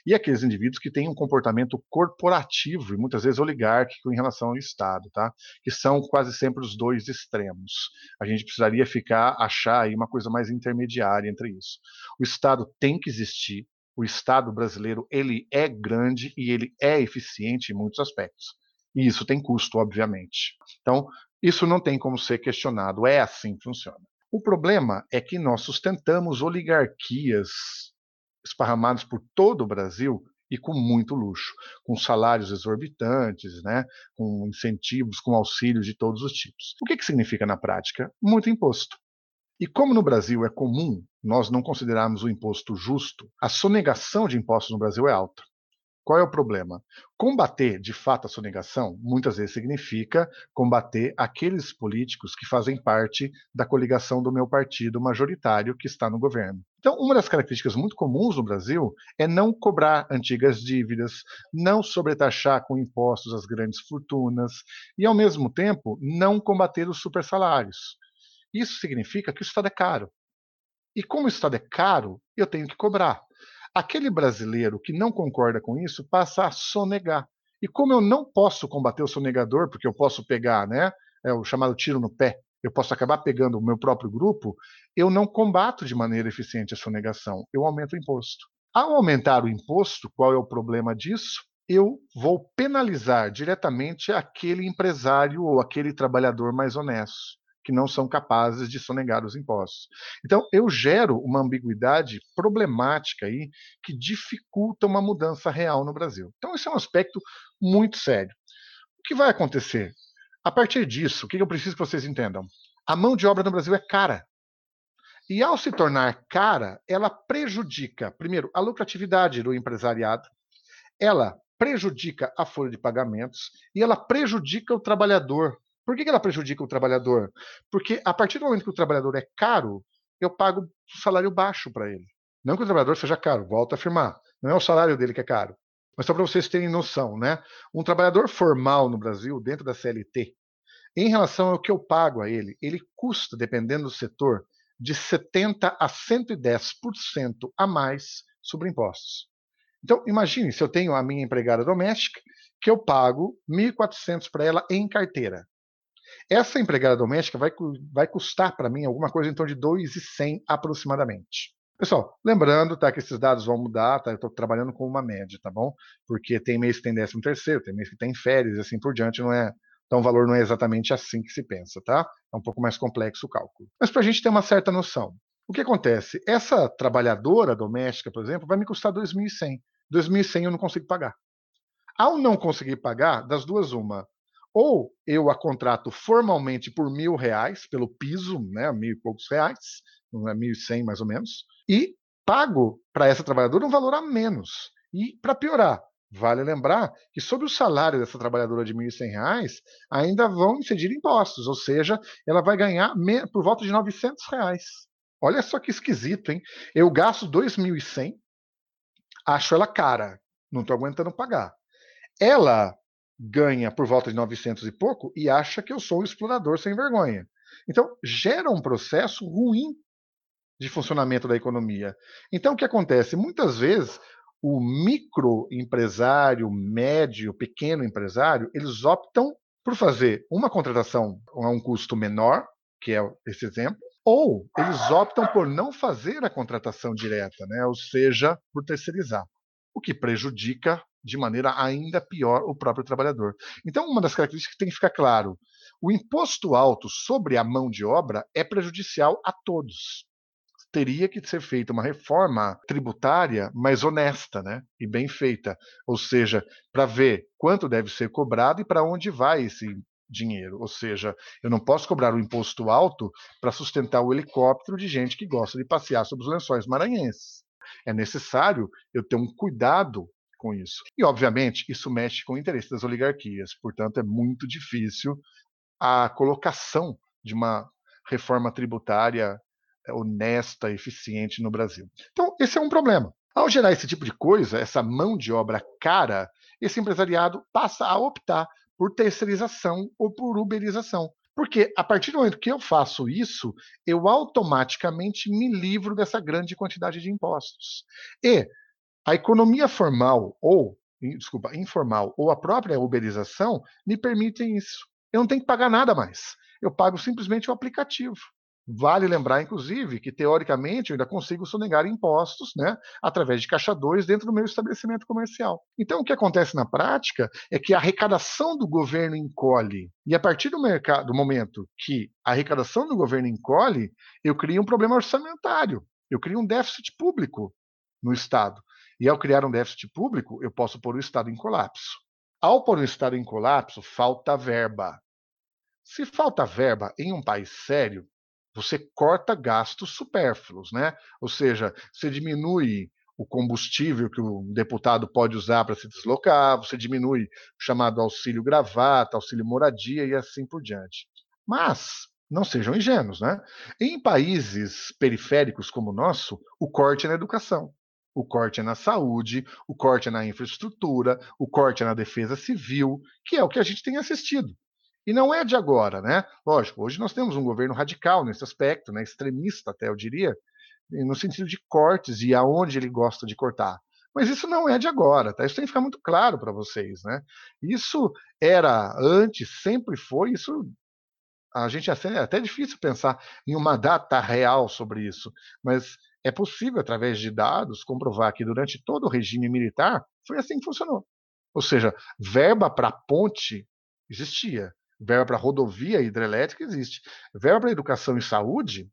e aqueles indivíduos que têm um comportamento corporativo e muitas vezes oligárquico em relação ao Estado, tá? que são quase sempre os dois extremos. A gente precisaria ficar, achar aí uma coisa mais intermediária entre isso. O Estado tem que existir, o Estado brasileiro ele é grande e ele é eficiente em muitos aspectos. E isso tem custo, obviamente. Então, isso não tem como ser questionado, é assim que funciona. O problema é que nós sustentamos oligarquias esparramadas por todo o Brasil e com muito luxo, com salários exorbitantes, né, com incentivos, com auxílios de todos os tipos. O que, que significa na prática? Muito imposto. E como no Brasil é comum nós não considerarmos o imposto justo, a sonegação de impostos no Brasil é alta. Qual é o problema? Combater, de fato, a sonegação muitas vezes significa combater aqueles políticos que fazem parte da coligação do meu partido majoritário que está no governo. Então, uma das características muito comuns no Brasil é não cobrar antigas dívidas, não sobretaxar com impostos as grandes fortunas e, ao mesmo tempo, não combater os supersalários. Isso significa que o Estado é caro. E como o Estado é caro, eu tenho que cobrar. Aquele brasileiro que não concorda com isso passa a sonegar. E como eu não posso combater o sonegador, porque eu posso pegar, né, é o chamado tiro no pé, eu posso acabar pegando o meu próprio grupo, eu não combato de maneira eficiente a sonegação, eu aumento o imposto. Ao aumentar o imposto, qual é o problema disso? Eu vou penalizar diretamente aquele empresário ou aquele trabalhador mais honesto que não são capazes de sonegar os impostos. Então, eu gero uma ambiguidade problemática aí que dificulta uma mudança real no Brasil. Então, esse é um aspecto muito sério. O que vai acontecer? A partir disso, o que eu preciso que vocês entendam? A mão de obra no Brasil é cara. E ao se tornar cara, ela prejudica, primeiro, a lucratividade do empresariado, ela prejudica a folha de pagamentos e ela prejudica o trabalhador por que, ela prejudica o trabalhador? Porque a partir do momento que o trabalhador é caro, eu pago salário baixo para ele. Não que o trabalhador seja caro, volto a afirmar. Não é o salário dele que é caro. Mas só para vocês terem noção, né? Um trabalhador formal no Brasil, dentro da CLT, em relação ao que eu pago a ele, ele custa, dependendo do setor, de 70% a 110% a mais sobre impostos. Então, imagine se eu tenho a minha empregada doméstica, que eu pago 1.400 para ela em carteira. Essa empregada doméstica vai, vai custar para mim alguma coisa em torno de 2,100 aproximadamente. Pessoal, lembrando, tá, que esses dados vão mudar, tá? Eu estou trabalhando com uma média, tá bom? Porque tem mês que tem décimo terceiro, tem mês que tem férias e assim por diante, não é. Então o valor não é exatamente assim que se pensa, tá? É um pouco mais complexo o cálculo. Mas para a gente ter uma certa noção, o que acontece? Essa trabalhadora doméstica, por exemplo, vai me custar 2.100. 2.100 eu não consigo pagar. Ao não conseguir pagar, das duas, uma. Ou eu a contrato formalmente por mil reais, pelo piso, né, mil e poucos reais, é mil e cem mais ou menos, e pago para essa trabalhadora um valor a menos. E, para piorar, vale lembrar que sobre o salário dessa trabalhadora de R$ 1.100 ainda vão incidir impostos, ou seja, ela vai ganhar por volta de 900. Reais. Olha só que esquisito, hein? Eu gasto R$ 2.100, acho ela cara, não estou aguentando pagar. Ela ganha por volta de 900 e pouco e acha que eu sou um explorador sem vergonha. Então, gera um processo ruim de funcionamento da economia. Então, o que acontece? Muitas vezes, o microempresário, médio, pequeno empresário, eles optam por fazer uma contratação a um custo menor, que é esse exemplo, ou eles optam por não fazer a contratação direta, né? ou seja, por terceirizar, o que prejudica de maneira ainda pior o próprio trabalhador. Então, uma das características que tem que ficar claro: o imposto alto sobre a mão de obra é prejudicial a todos. Teria que ser feita uma reforma tributária mais honesta né? e bem feita, ou seja, para ver quanto deve ser cobrado e para onde vai esse dinheiro. Ou seja, eu não posso cobrar um imposto alto para sustentar o helicóptero de gente que gosta de passear sobre os lençóis maranhenses. É necessário eu ter um cuidado com isso. E, obviamente, isso mexe com o interesse das oligarquias, portanto, é muito difícil a colocação de uma reforma tributária eh, honesta, eficiente no Brasil. Então, esse é um problema. Ao gerar esse tipo de coisa, essa mão de obra cara, esse empresariado passa a optar por terceirização ou por uberização. Porque a partir do momento que eu faço isso, eu automaticamente me livro dessa grande quantidade de impostos. E a economia formal ou, desculpa, informal ou a própria uberização me permitem isso. Eu não tenho que pagar nada mais. Eu pago simplesmente o aplicativo. Vale lembrar, inclusive, que teoricamente eu ainda consigo sonegar impostos né, através de caixa 2 dentro do meu estabelecimento comercial. Então, o que acontece na prática é que a arrecadação do governo encolhe. E a partir do, mercado, do momento que a arrecadação do governo encolhe, eu crio um problema orçamentário, eu crio um déficit público no Estado. E ao criar um déficit público, eu posso pôr o Estado em colapso. Ao pôr o Estado em colapso, falta verba. Se falta verba em um país sério, você corta gastos supérfluos, né? Ou seja, você diminui o combustível que o deputado pode usar para se deslocar, você diminui o chamado auxílio gravata, auxílio moradia e assim por diante. Mas não sejam ingênuos, né? Em países periféricos como o nosso, o corte é na educação. O corte é na saúde, o corte é na infraestrutura, o corte é na defesa civil, que é o que a gente tem assistido. E não é de agora, né? Lógico, hoje nós temos um governo radical nesse aspecto, né? extremista até, eu diria, no sentido de cortes e aonde ele gosta de cortar. Mas isso não é de agora, tá? Isso tem que ficar muito claro para vocês, né? Isso era antes, sempre foi, isso a gente é até difícil pensar em uma data real sobre isso, mas é possível, através de dados, comprovar que durante todo o regime militar foi assim que funcionou. Ou seja, verba para ponte existia, verba para rodovia hidrelétrica existe, verba para educação e saúde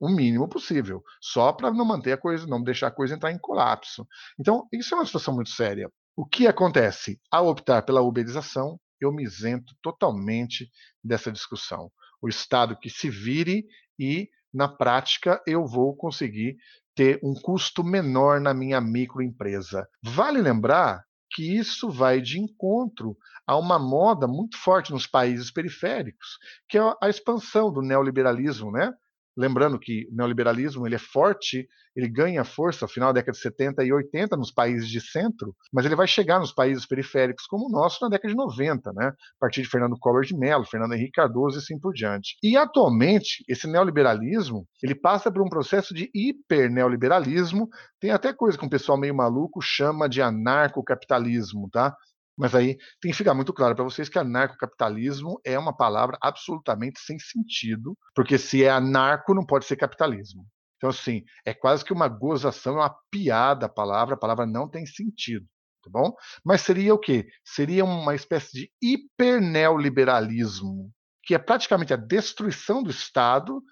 o mínimo possível, só para não manter a coisa, não deixar a coisa entrar em colapso. Então, isso é uma situação muito séria. O que acontece? Ao optar pela uberização, eu me isento totalmente dessa discussão. O Estado que se vire e na prática eu vou conseguir ter um custo menor na minha microempresa. Vale lembrar que isso vai de encontro a uma moda muito forte nos países periféricos, que é a expansão do neoliberalismo, né? Lembrando que o neoliberalismo ele é forte, ele ganha força final da década de 70 e 80 nos países de centro, mas ele vai chegar nos países periféricos como o nosso na década de 90, né? a partir de Fernando Collor de Mello, Fernando Henrique Cardoso e assim por diante. E atualmente, esse neoliberalismo ele passa por um processo de hiperneoliberalismo, tem até coisa que um pessoal meio maluco chama de anarcocapitalismo, tá? Mas aí tem que ficar muito claro para vocês que anarcocapitalismo é uma palavra absolutamente sem sentido, porque se é anarco, não pode ser capitalismo. Então, assim, é quase que uma gozação, é uma piada a palavra, a palavra não tem sentido, tá bom? Mas seria o quê? Seria uma espécie de hiperneoliberalismo, que é praticamente a destruição do Estado,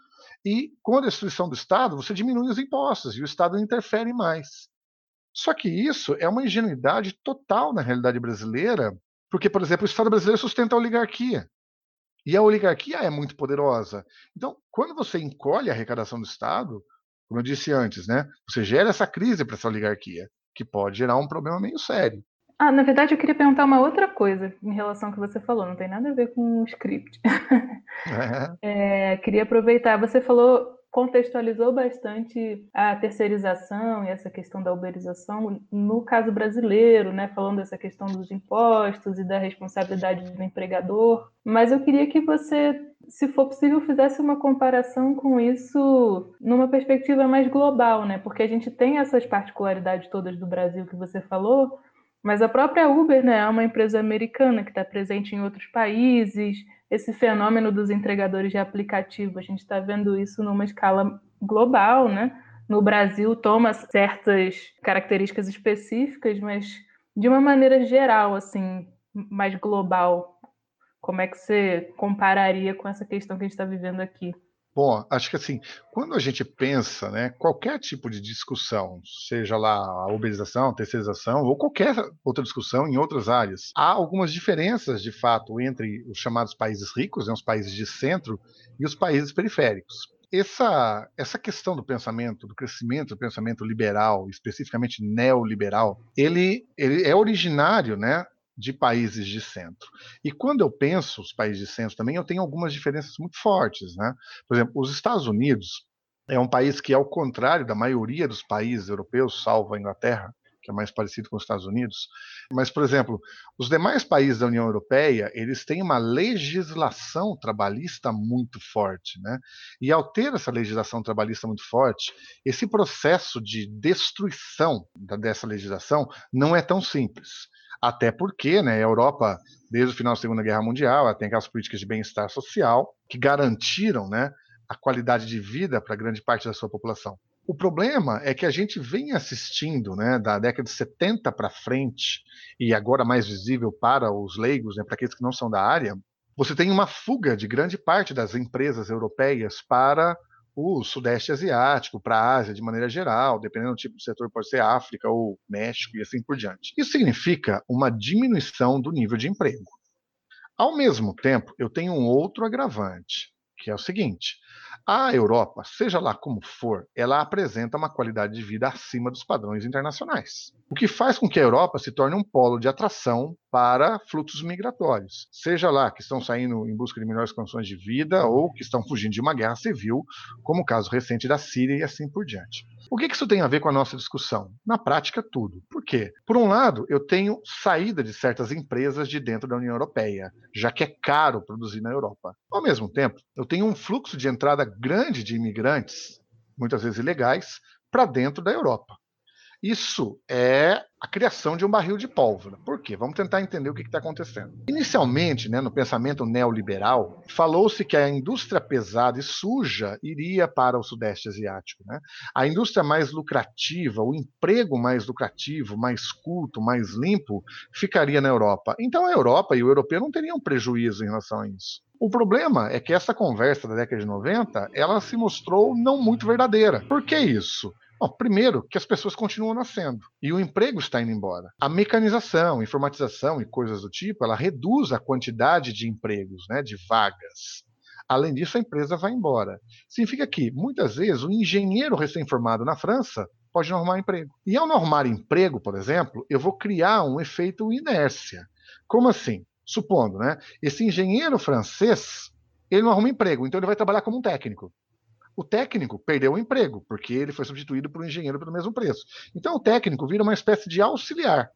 e com a destruição do Estado, você diminui os impostos, e o Estado não interfere mais. Só que isso é uma ingenuidade total na realidade brasileira, porque, por exemplo, o Estado brasileiro sustenta a oligarquia. E a oligarquia é muito poderosa. Então, quando você encolhe a arrecadação do Estado, como eu disse antes, né, você gera essa crise para essa oligarquia, que pode gerar um problema meio sério. Ah, na verdade, eu queria perguntar uma outra coisa em relação ao que você falou, não tem nada a ver com o script. É. É, queria aproveitar, você falou contextualizou bastante a terceirização e essa questão da uberização no caso brasileiro, né, falando dessa questão dos impostos e da responsabilidade do empregador. Mas eu queria que você, se for possível, fizesse uma comparação com isso numa perspectiva mais global, né? Porque a gente tem essas particularidades todas do Brasil que você falou, mas a própria Uber né, é uma empresa americana que está presente em outros países, esse fenômeno dos entregadores de aplicativo. A gente está vendo isso numa escala global, né? No Brasil toma certas características específicas, mas de uma maneira geral, assim, mais global. Como é que você compararia com essa questão que a gente está vivendo aqui? Bom, acho que assim, quando a gente pensa, né, qualquer tipo de discussão, seja lá a uberização, terceirização ou qualquer outra discussão em outras áreas, há algumas diferenças de fato entre os chamados países ricos, né, os países de centro, e os países periféricos. Essa, essa questão do pensamento, do crescimento do pensamento liberal, especificamente neoliberal, ele, ele é originário né, de países de centro. E quando eu penso os países de centro também, eu tenho algumas diferenças muito fortes. Né? Por exemplo, os Estados Unidos é um país que, ao contrário da maioria dos países europeus, salvo a Inglaterra, que é mais parecido com os Estados Unidos. Mas, por exemplo, os demais países da União Europeia, eles têm uma legislação trabalhista muito forte, né? E ao ter essa legislação trabalhista muito forte, esse processo de destruição dessa legislação não é tão simples. Até porque né, a Europa, desde o final da Segunda Guerra Mundial, tem aquelas políticas de bem-estar social que garantiram né, a qualidade de vida para grande parte da sua população. O problema é que a gente vem assistindo, né, da década de 70 para frente, e agora mais visível para os leigos, né, para aqueles que não são da área, você tem uma fuga de grande parte das empresas europeias para o Sudeste Asiático, para a Ásia de maneira geral, dependendo do tipo de setor, pode ser África ou México e assim por diante. Isso significa uma diminuição do nível de emprego. Ao mesmo tempo, eu tenho um outro agravante, que é o seguinte: a Europa, seja lá como for, ela apresenta uma qualidade de vida acima dos padrões internacionais, o que faz com que a Europa se torne um polo de atração para fluxos migratórios, seja lá que estão saindo em busca de melhores condições de vida ou que estão fugindo de uma guerra civil, como o caso recente da Síria e assim por diante. O que isso tem a ver com a nossa discussão? Na prática, tudo. Por quê? Por um lado, eu tenho saída de certas empresas de dentro da União Europeia, já que é caro produzir na Europa. Ao mesmo tempo, eu tenho um fluxo de entrada grande de imigrantes, muitas vezes ilegais, para dentro da Europa. Isso é a criação de um barril de pólvora. Por quê? Vamos tentar entender o que está acontecendo. Inicialmente, né, no pensamento neoliberal, falou-se que a indústria pesada e suja iria para o Sudeste Asiático. Né? A indústria mais lucrativa, o emprego mais lucrativo, mais culto, mais limpo, ficaria na Europa. Então a Europa e o europeu não teriam prejuízo em relação a isso. O problema é que essa conversa da década de 90, ela se mostrou não muito verdadeira. Por que isso? Bom, primeiro, que as pessoas continuam nascendo e o emprego está indo embora. A mecanização, informatização e coisas do tipo, ela reduz a quantidade de empregos, né, de vagas. Além disso, a empresa vai embora. Significa que, muitas vezes, o engenheiro recém-formado na França pode não arrumar emprego. E ao não arrumar emprego, por exemplo, eu vou criar um efeito inércia. Como assim? Supondo, né? Esse engenheiro francês, ele não arruma emprego, então ele vai trabalhar como um técnico. O técnico perdeu o emprego, porque ele foi substituído por um engenheiro pelo mesmo preço. Então o técnico vira uma espécie de auxiliar.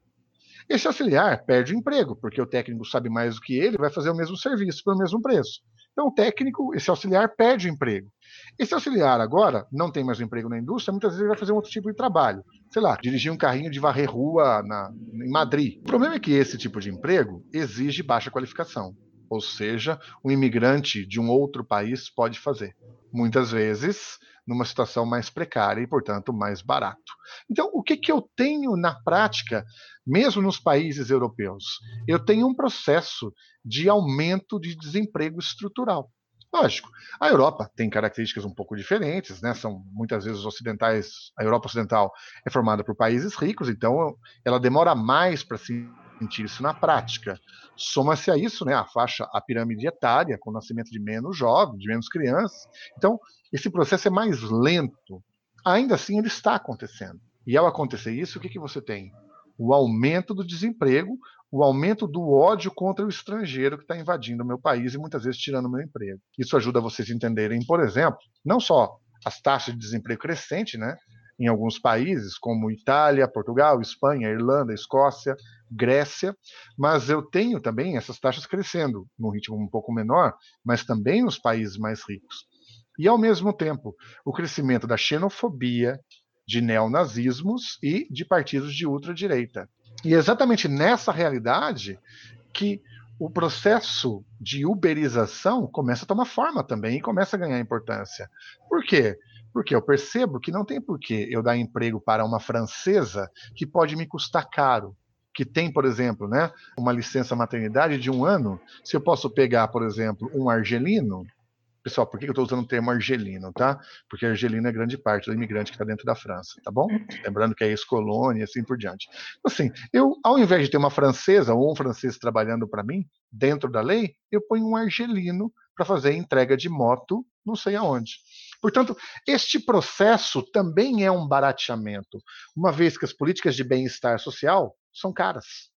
Esse auxiliar perde o emprego, porque o técnico sabe mais do que ele, vai fazer o mesmo serviço pelo mesmo preço. Então o técnico, esse auxiliar, perde o emprego. Esse auxiliar agora não tem mais um emprego na indústria, muitas vezes ele vai fazer um outro tipo de trabalho. Sei lá, dirigir um carrinho de varrer rua na, em Madrid. O problema é que esse tipo de emprego exige baixa qualificação. Ou seja, um imigrante de um outro país pode fazer muitas vezes numa situação mais precária e, portanto, mais barato. Então, o que, que eu tenho na prática, mesmo nos países europeus? Eu tenho um processo de aumento de desemprego estrutural. Lógico, a Europa tem características um pouco diferentes, né? São muitas vezes ocidentais, a Europa ocidental é formada por países ricos, então ela demora mais para sentir isso na prática. Soma-se a isso, né, a faixa, a pirâmide etária, com o nascimento de menos jovens, de menos crianças. Então, esse processo é mais lento. Ainda assim, ele está acontecendo. E ao acontecer isso, o que, que você tem? O aumento do desemprego, o aumento do ódio contra o estrangeiro que está invadindo o meu país e muitas vezes tirando o meu emprego. Isso ajuda vocês a entenderem, por exemplo, não só as taxas de desemprego crescentes, né? Em alguns países, como Itália, Portugal, Espanha, Irlanda, Escócia, Grécia, mas eu tenho também essas taxas crescendo num ritmo um pouco menor, mas também nos países mais ricos. E, ao mesmo tempo, o crescimento da xenofobia, de neonazismos e de partidos de ultradireita. E é exatamente nessa realidade que o processo de uberização começa a tomar forma também e começa a ganhar importância. Por quê? Porque eu percebo que não tem porquê eu dar emprego para uma francesa que pode me custar caro, que tem, por exemplo, né, uma licença maternidade de um ano. Se eu posso pegar, por exemplo, um argelino, Pessoal, por que eu estou usando o termo argelino, tá? Porque argelino é grande parte do imigrante que está dentro da França, tá bom? Lembrando que é ex-colônia e assim por diante. Assim, eu, ao invés de ter uma francesa ou um francês trabalhando para mim, dentro da lei, eu ponho um argelino para fazer entrega de moto não sei aonde. Portanto, este processo também é um barateamento, uma vez que as políticas de bem-estar social são caras.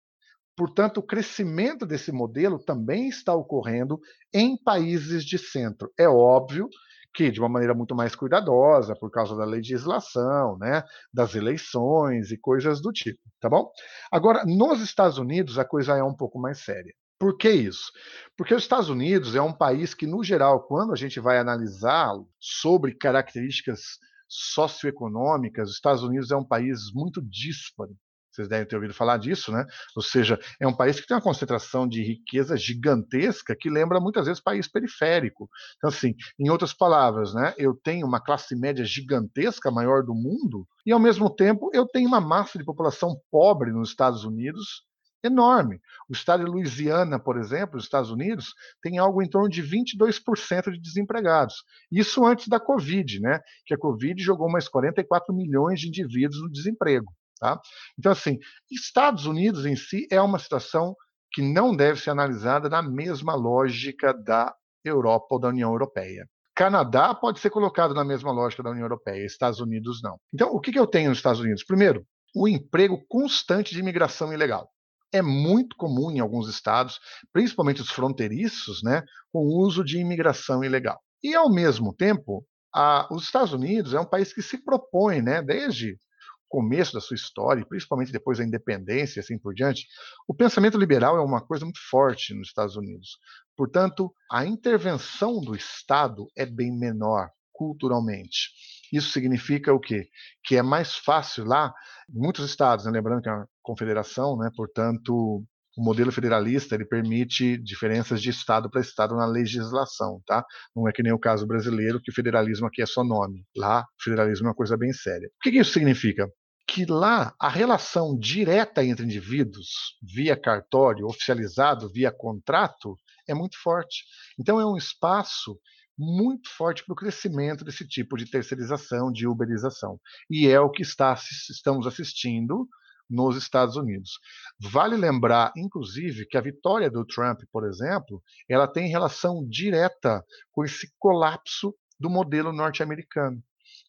Portanto, o crescimento desse modelo também está ocorrendo em países de centro. É óbvio que de uma maneira muito mais cuidadosa, por causa da legislação, né, das eleições e coisas do tipo, tá bom? Agora, nos Estados Unidos, a coisa é um pouco mais séria. Por que isso? Porque os Estados Unidos é um país que, no geral, quando a gente vai analisá-lo sobre características socioeconômicas, os Estados Unidos é um país muito dísparo vocês devem ter ouvido falar disso, né? Ou seja, é um país que tem uma concentração de riqueza gigantesca que lembra muitas vezes país periférico. Então, assim, em outras palavras, né? Eu tenho uma classe média gigantesca, maior do mundo, e ao mesmo tempo eu tenho uma massa de população pobre nos Estados Unidos enorme. O estado de Louisiana, por exemplo, nos Estados Unidos, tem algo em torno de 22% de desempregados. Isso antes da Covid, né? Que a Covid jogou mais 44 milhões de indivíduos no desemprego. Tá? Então, assim, Estados Unidos em si é uma situação que não deve ser analisada na mesma lógica da Europa ou da União Europeia. Canadá pode ser colocado na mesma lógica da União Europeia, Estados Unidos não. Então, o que, que eu tenho nos Estados Unidos? Primeiro, o emprego constante de imigração ilegal. É muito comum em alguns estados, principalmente os fronteiriços, né, o uso de imigração ilegal. E, ao mesmo tempo, a, os Estados Unidos é um país que se propõe, né, desde começo da sua história, principalmente depois da independência e assim por diante, o pensamento liberal é uma coisa muito forte nos Estados Unidos. Portanto, a intervenção do Estado é bem menor culturalmente. Isso significa o quê? Que é mais fácil lá, muitos estados, né, lembrando que é uma confederação, né, portanto, o modelo federalista ele permite diferenças de estado para estado na legislação, tá? Não é que nem o caso brasileiro, que o federalismo aqui é só nome. Lá, federalismo é uma coisa bem séria. O que, que isso significa? Que lá a relação direta entre indivíduos, via cartório, oficializado, via contrato, é muito forte. Então é um espaço muito forte para o crescimento desse tipo de terceirização, de uberização. E é o que está, estamos assistindo nos Estados Unidos. Vale lembrar, inclusive, que a vitória do Trump, por exemplo, ela tem relação direta com esse colapso do modelo norte-americano,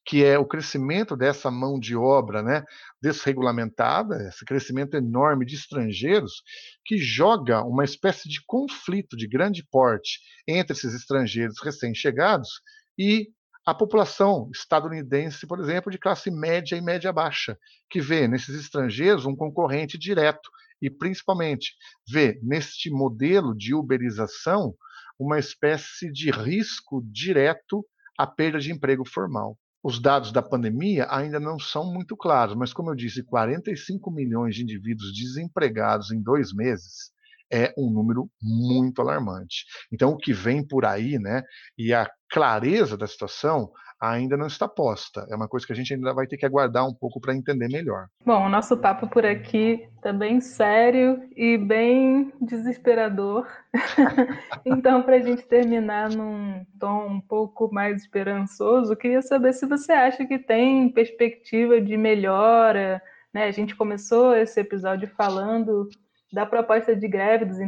que é o crescimento dessa mão de obra né, desregulamentada, esse crescimento enorme de estrangeiros, que joga uma espécie de conflito de grande porte entre esses estrangeiros recém-chegados e a população estadunidense, por exemplo, de classe média e média baixa, que vê nesses estrangeiros um concorrente direto e, principalmente, vê neste modelo de uberização uma espécie de risco direto à perda de emprego formal. Os dados da pandemia ainda não são muito claros, mas, como eu disse, 45 milhões de indivíduos desempregados em dois meses é um número muito alarmante. Então, o que vem por aí, né, e a clareza da situação ainda não está posta. É uma coisa que a gente ainda vai ter que aguardar um pouco para entender melhor. Bom, o nosso papo por aqui está bem sério e bem desesperador. então, para a gente terminar num tom um pouco mais esperançoso, queria saber se você acha que tem perspectiva de melhora. Né? A gente começou esse episódio falando da proposta de greve dos,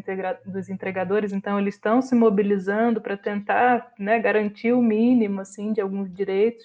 dos entregadores, então eles estão se mobilizando para tentar né, garantir o mínimo assim de alguns direitos.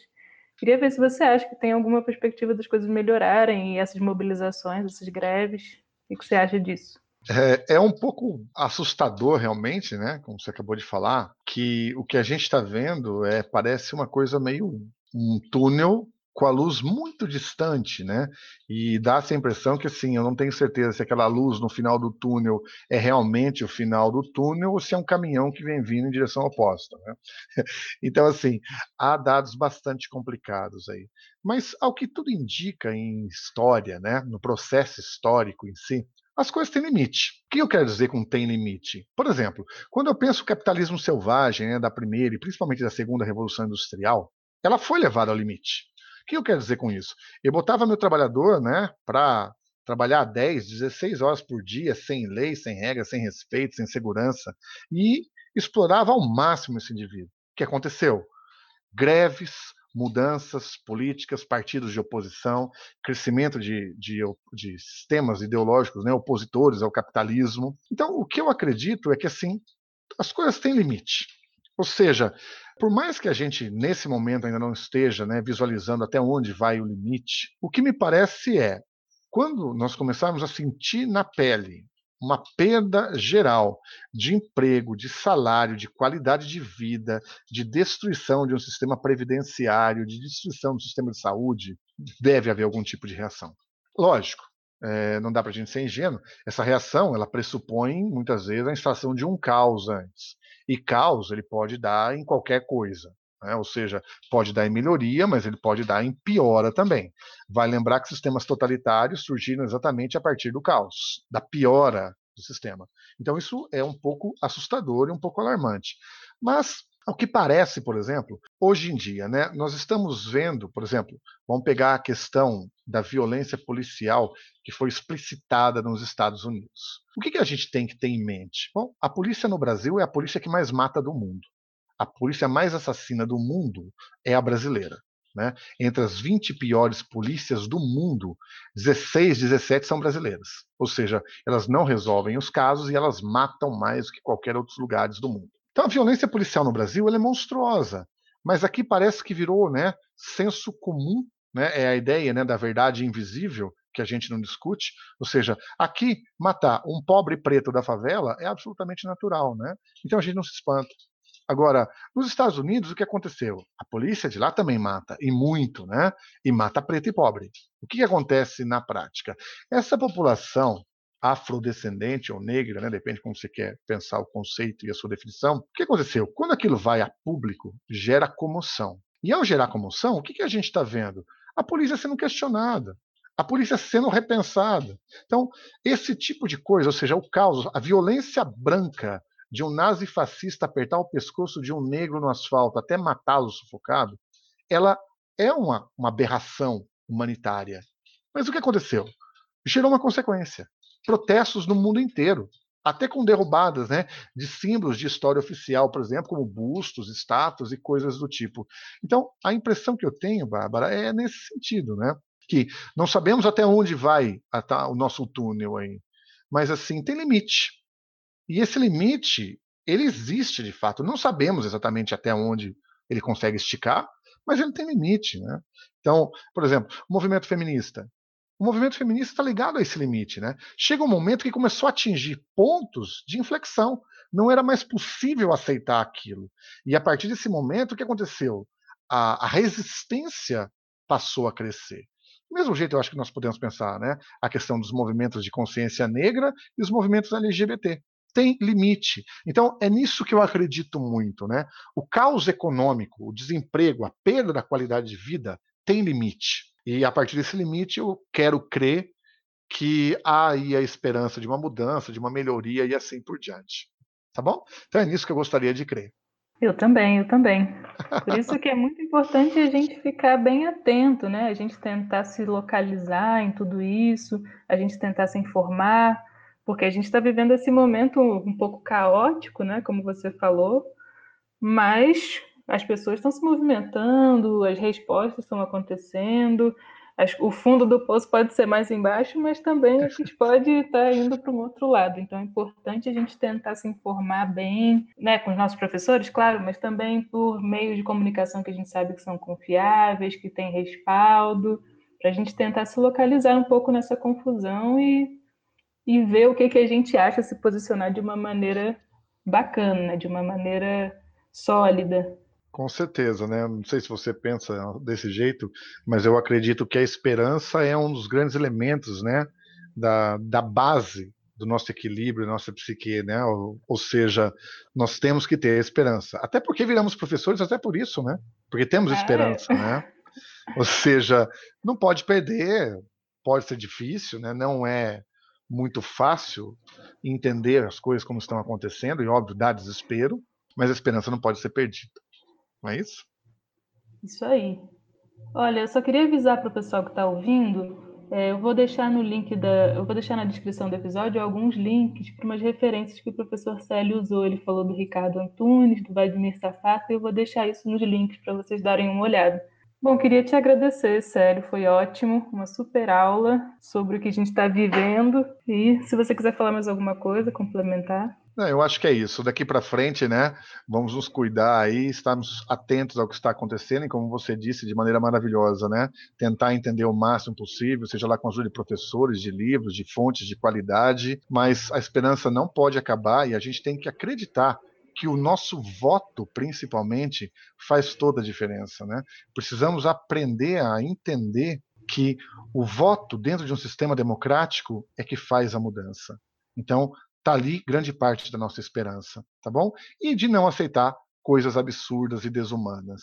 Queria ver se você acha que tem alguma perspectiva das coisas melhorarem e essas mobilizações, essas greves. O que você acha disso? É, é, um pouco assustador, realmente, né? Como você acabou de falar, que o que a gente está vendo é parece uma coisa meio um túnel com a luz muito distante, né? E dá essa impressão que assim, eu não tenho certeza se aquela luz no final do túnel é realmente o final do túnel ou se é um caminhão que vem vindo em direção oposta, né? Então assim, há dados bastante complicados aí. Mas ao que tudo indica em história, né, no processo histórico em si, as coisas têm limite. O que eu quero dizer com tem limite? Por exemplo, quando eu penso o capitalismo selvagem, né, da primeira e principalmente da segunda revolução industrial, ela foi levada ao limite. O que eu quero dizer com isso? Eu botava meu trabalhador né, para trabalhar 10, 16 horas por dia, sem lei, sem regra, sem respeito, sem segurança, e explorava ao máximo esse indivíduo. O que aconteceu? Greves, mudanças políticas, partidos de oposição, crescimento de, de, de sistemas ideológicos né, opositores ao capitalismo. Então, o que eu acredito é que assim as coisas têm limite. Ou seja, por mais que a gente, nesse momento, ainda não esteja né, visualizando até onde vai o limite, o que me parece é, quando nós começarmos a sentir na pele uma perda geral de emprego, de salário, de qualidade de vida, de destruição de um sistema previdenciário, de destruição do sistema de saúde, deve haver algum tipo de reação. Lógico, é, não dá para a gente ser ingênuo. Essa reação, ela pressupõe muitas vezes a instalação de um caos antes. E caos ele pode dar em qualquer coisa. Né? Ou seja, pode dar em melhoria, mas ele pode dar em piora também. Vai lembrar que sistemas totalitários surgiram exatamente a partir do caos, da piora do sistema. Então isso é um pouco assustador e um pouco alarmante. Mas ao que parece, por exemplo, hoje em dia, né, nós estamos vendo, por exemplo, vamos pegar a questão da violência policial que foi explicitada nos Estados Unidos. O que, que a gente tem que ter em mente? Bom, a polícia no Brasil é a polícia que mais mata do mundo. A polícia mais assassina do mundo é a brasileira. Né? Entre as 20 piores polícias do mundo, 16, 17 são brasileiras. Ou seja, elas não resolvem os casos e elas matam mais do que qualquer outros lugares do mundo. Então a violência policial no Brasil é monstruosa, mas aqui parece que virou né, senso comum, né, é a ideia né, da verdade invisível que a gente não discute, ou seja, aqui matar um pobre preto da favela é absolutamente natural, né? Então a gente não se espanta. Agora, nos Estados Unidos, o que aconteceu? A polícia de lá também mata, e muito, né? E mata preto e pobre. O que acontece na prática? Essa população afrodescendente ou negra, né? depende de como você quer pensar o conceito e a sua definição. O que aconteceu? Quando aquilo vai a público, gera comoção. E ao gerar comoção, o que, que a gente está vendo? A polícia sendo questionada, a polícia sendo repensada. Então, esse tipo de coisa, ou seja, o caos, a violência branca de um nazi fascista apertar o pescoço de um negro no asfalto até matá-lo sufocado, ela é uma, uma aberração humanitária. Mas o que aconteceu? Gerou uma consequência protestos no mundo inteiro, até com derrubadas né, de símbolos de história oficial, por exemplo, como bustos, estátuas e coisas do tipo. Então, a impressão que eu tenho, Bárbara, é nesse sentido, né? Que não sabemos até onde vai o nosso túnel aí, mas assim, tem limite. E esse limite, ele existe de fato. Não sabemos exatamente até onde ele consegue esticar, mas ele tem limite, né? Então, por exemplo, o movimento feminista o movimento feminista está ligado a esse limite. Né? Chega um momento que começou a atingir pontos de inflexão. Não era mais possível aceitar aquilo. E a partir desse momento, o que aconteceu? A, a resistência passou a crescer. Do mesmo jeito, eu acho que nós podemos pensar né? a questão dos movimentos de consciência negra e os movimentos LGBT. Tem limite. Então, é nisso que eu acredito muito. Né? O caos econômico, o desemprego, a perda da qualidade de vida tem limite. E a partir desse limite, eu quero crer que há aí a esperança de uma mudança, de uma melhoria e assim por diante. Tá bom? Então é nisso que eu gostaria de crer. Eu também, eu também. Por isso que é muito importante a gente ficar bem atento, né? A gente tentar se localizar em tudo isso, a gente tentar se informar, porque a gente está vivendo esse momento um pouco caótico, né? Como você falou, mas as pessoas estão se movimentando, as respostas estão acontecendo, o fundo do poço pode ser mais embaixo, mas também a gente pode estar indo para um outro lado. Então é importante a gente tentar se informar bem, né, com os nossos professores, claro, mas também por meios de comunicação que a gente sabe que são confiáveis, que têm respaldo, para a gente tentar se localizar um pouco nessa confusão e, e ver o que, que a gente acha se posicionar de uma maneira bacana, né, de uma maneira sólida. Com certeza, né? Não sei se você pensa desse jeito, mas eu acredito que a esperança é um dos grandes elementos, né, da, da base do nosso equilíbrio, da nossa psique, né? Ou, ou, seja, nós temos que ter esperança. Até porque viramos professores, até por isso, né? Porque temos é. esperança, né? Ou seja, não pode perder, pode ser difícil, né? Não é muito fácil entender as coisas como estão acontecendo, e óbvio, dá desespero, mas a esperança não pode ser perdida. Não é isso? Isso aí. Olha, eu só queria avisar para o pessoal que está ouvindo. É, eu vou deixar no link da, eu vou deixar na descrição do episódio alguns links para umas referências que o professor Célio usou. Ele falou do Ricardo Antunes, do Vladimir Safata, e eu vou deixar isso nos links para vocês darem uma olhada. Bom, queria te agradecer, Célio, foi ótimo, uma super aula sobre o que a gente está vivendo. E se você quiser falar mais alguma coisa, complementar. Não, eu acho que é isso. Daqui para frente, né? Vamos nos cuidar aí, estarmos atentos ao que está acontecendo e, como você disse, de maneira maravilhosa, né? Tentar entender o máximo possível, seja lá com a ajuda de professores, de livros, de fontes de qualidade. Mas a esperança não pode acabar e a gente tem que acreditar que o nosso voto, principalmente, faz toda a diferença, né? Precisamos aprender a entender que o voto dentro de um sistema democrático é que faz a mudança. Então, Está ali grande parte da nossa esperança, tá bom? E de não aceitar coisas absurdas e desumanas,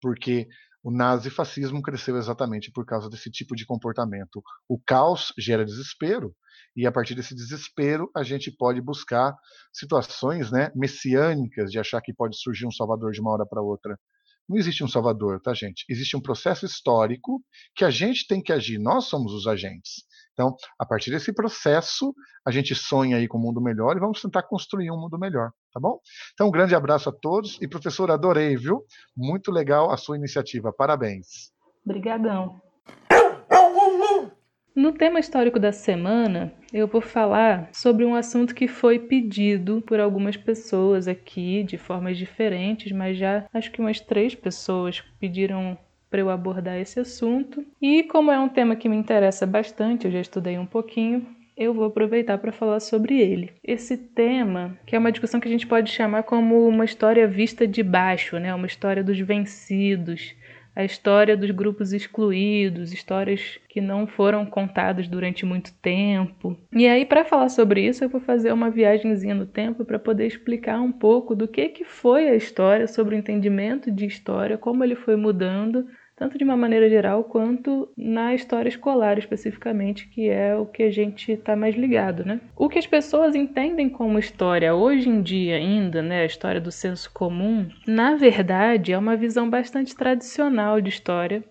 porque o nazifascismo cresceu exatamente por causa desse tipo de comportamento. O caos gera desespero, e a partir desse desespero a gente pode buscar situações né, messiânicas de achar que pode surgir um salvador de uma hora para outra. Não existe um salvador, tá, gente? Existe um processo histórico que a gente tem que agir, nós somos os agentes. Então, a partir desse processo, a gente sonha aí com um mundo melhor e vamos tentar construir um mundo melhor, tá bom? Então, um grande abraço a todos e professor, adorei, viu? Muito legal a sua iniciativa. Parabéns. Obrigadão. No tema histórico da semana, eu vou falar sobre um assunto que foi pedido por algumas pessoas aqui de formas diferentes, mas já acho que umas três pessoas pediram para eu abordar esse assunto. E como é um tema que me interessa bastante, eu já estudei um pouquinho, eu vou aproveitar para falar sobre ele. Esse tema, que é uma discussão que a gente pode chamar como uma história vista de baixo, né? Uma história dos vencidos, a história dos grupos excluídos, histórias que não foram contadas durante muito tempo. E aí, para falar sobre isso, eu vou fazer uma viagemzinha no tempo para poder explicar um pouco do que, que foi a história, sobre o entendimento de história, como ele foi mudando tanto de uma maneira geral quanto na história escolar especificamente, que é o que a gente está mais ligado, né? O que as pessoas entendem como história hoje em dia ainda, né, a história do senso comum, na verdade é uma visão bastante tradicional de história,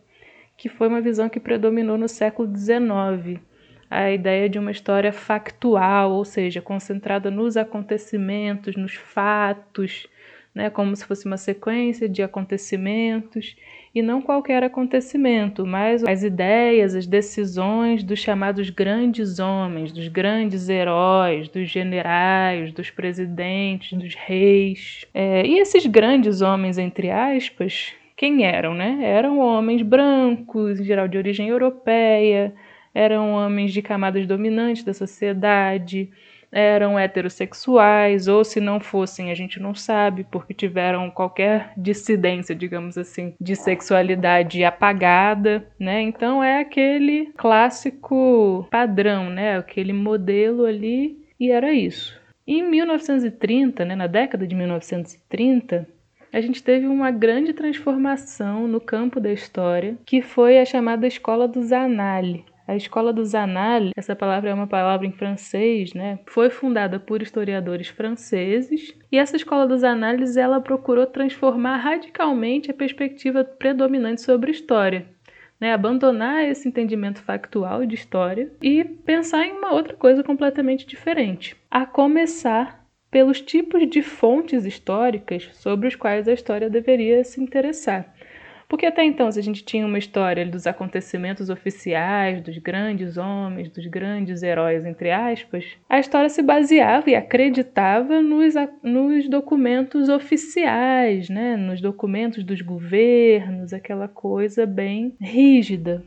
que foi uma visão que predominou no século XIX. A ideia de uma história factual, ou seja, concentrada nos acontecimentos, nos fatos, né, como se fosse uma sequência de acontecimentos e não qualquer acontecimento, mas as ideias, as decisões dos chamados grandes homens, dos grandes heróis, dos generais, dos presidentes, dos reis. É, e esses grandes homens, entre aspas, quem eram, né? Eram homens brancos, em geral de origem europeia, eram homens de camadas dominantes da sociedade eram heterossexuais, ou se não fossem, a gente não sabe, porque tiveram qualquer dissidência, digamos assim, de sexualidade apagada, né? Então é aquele clássico padrão, né? Aquele modelo ali, e era isso. Em 1930, né, na década de 1930, a gente teve uma grande transformação no campo da história, que foi a chamada Escola dos Anali. A escola dos Annales, essa palavra é uma palavra em francês, né? Foi fundada por historiadores franceses e essa escola dos Annales ela procurou transformar radicalmente a perspectiva predominante sobre história. Né, abandonar esse entendimento factual de história e pensar em uma outra coisa completamente diferente. A começar pelos tipos de fontes históricas sobre os quais a história deveria se interessar. Porque até então, se a gente tinha uma história dos acontecimentos oficiais, dos grandes homens, dos grandes heróis, entre aspas, a história se baseava e acreditava nos, nos documentos oficiais, né? nos documentos dos governos, aquela coisa bem rígida.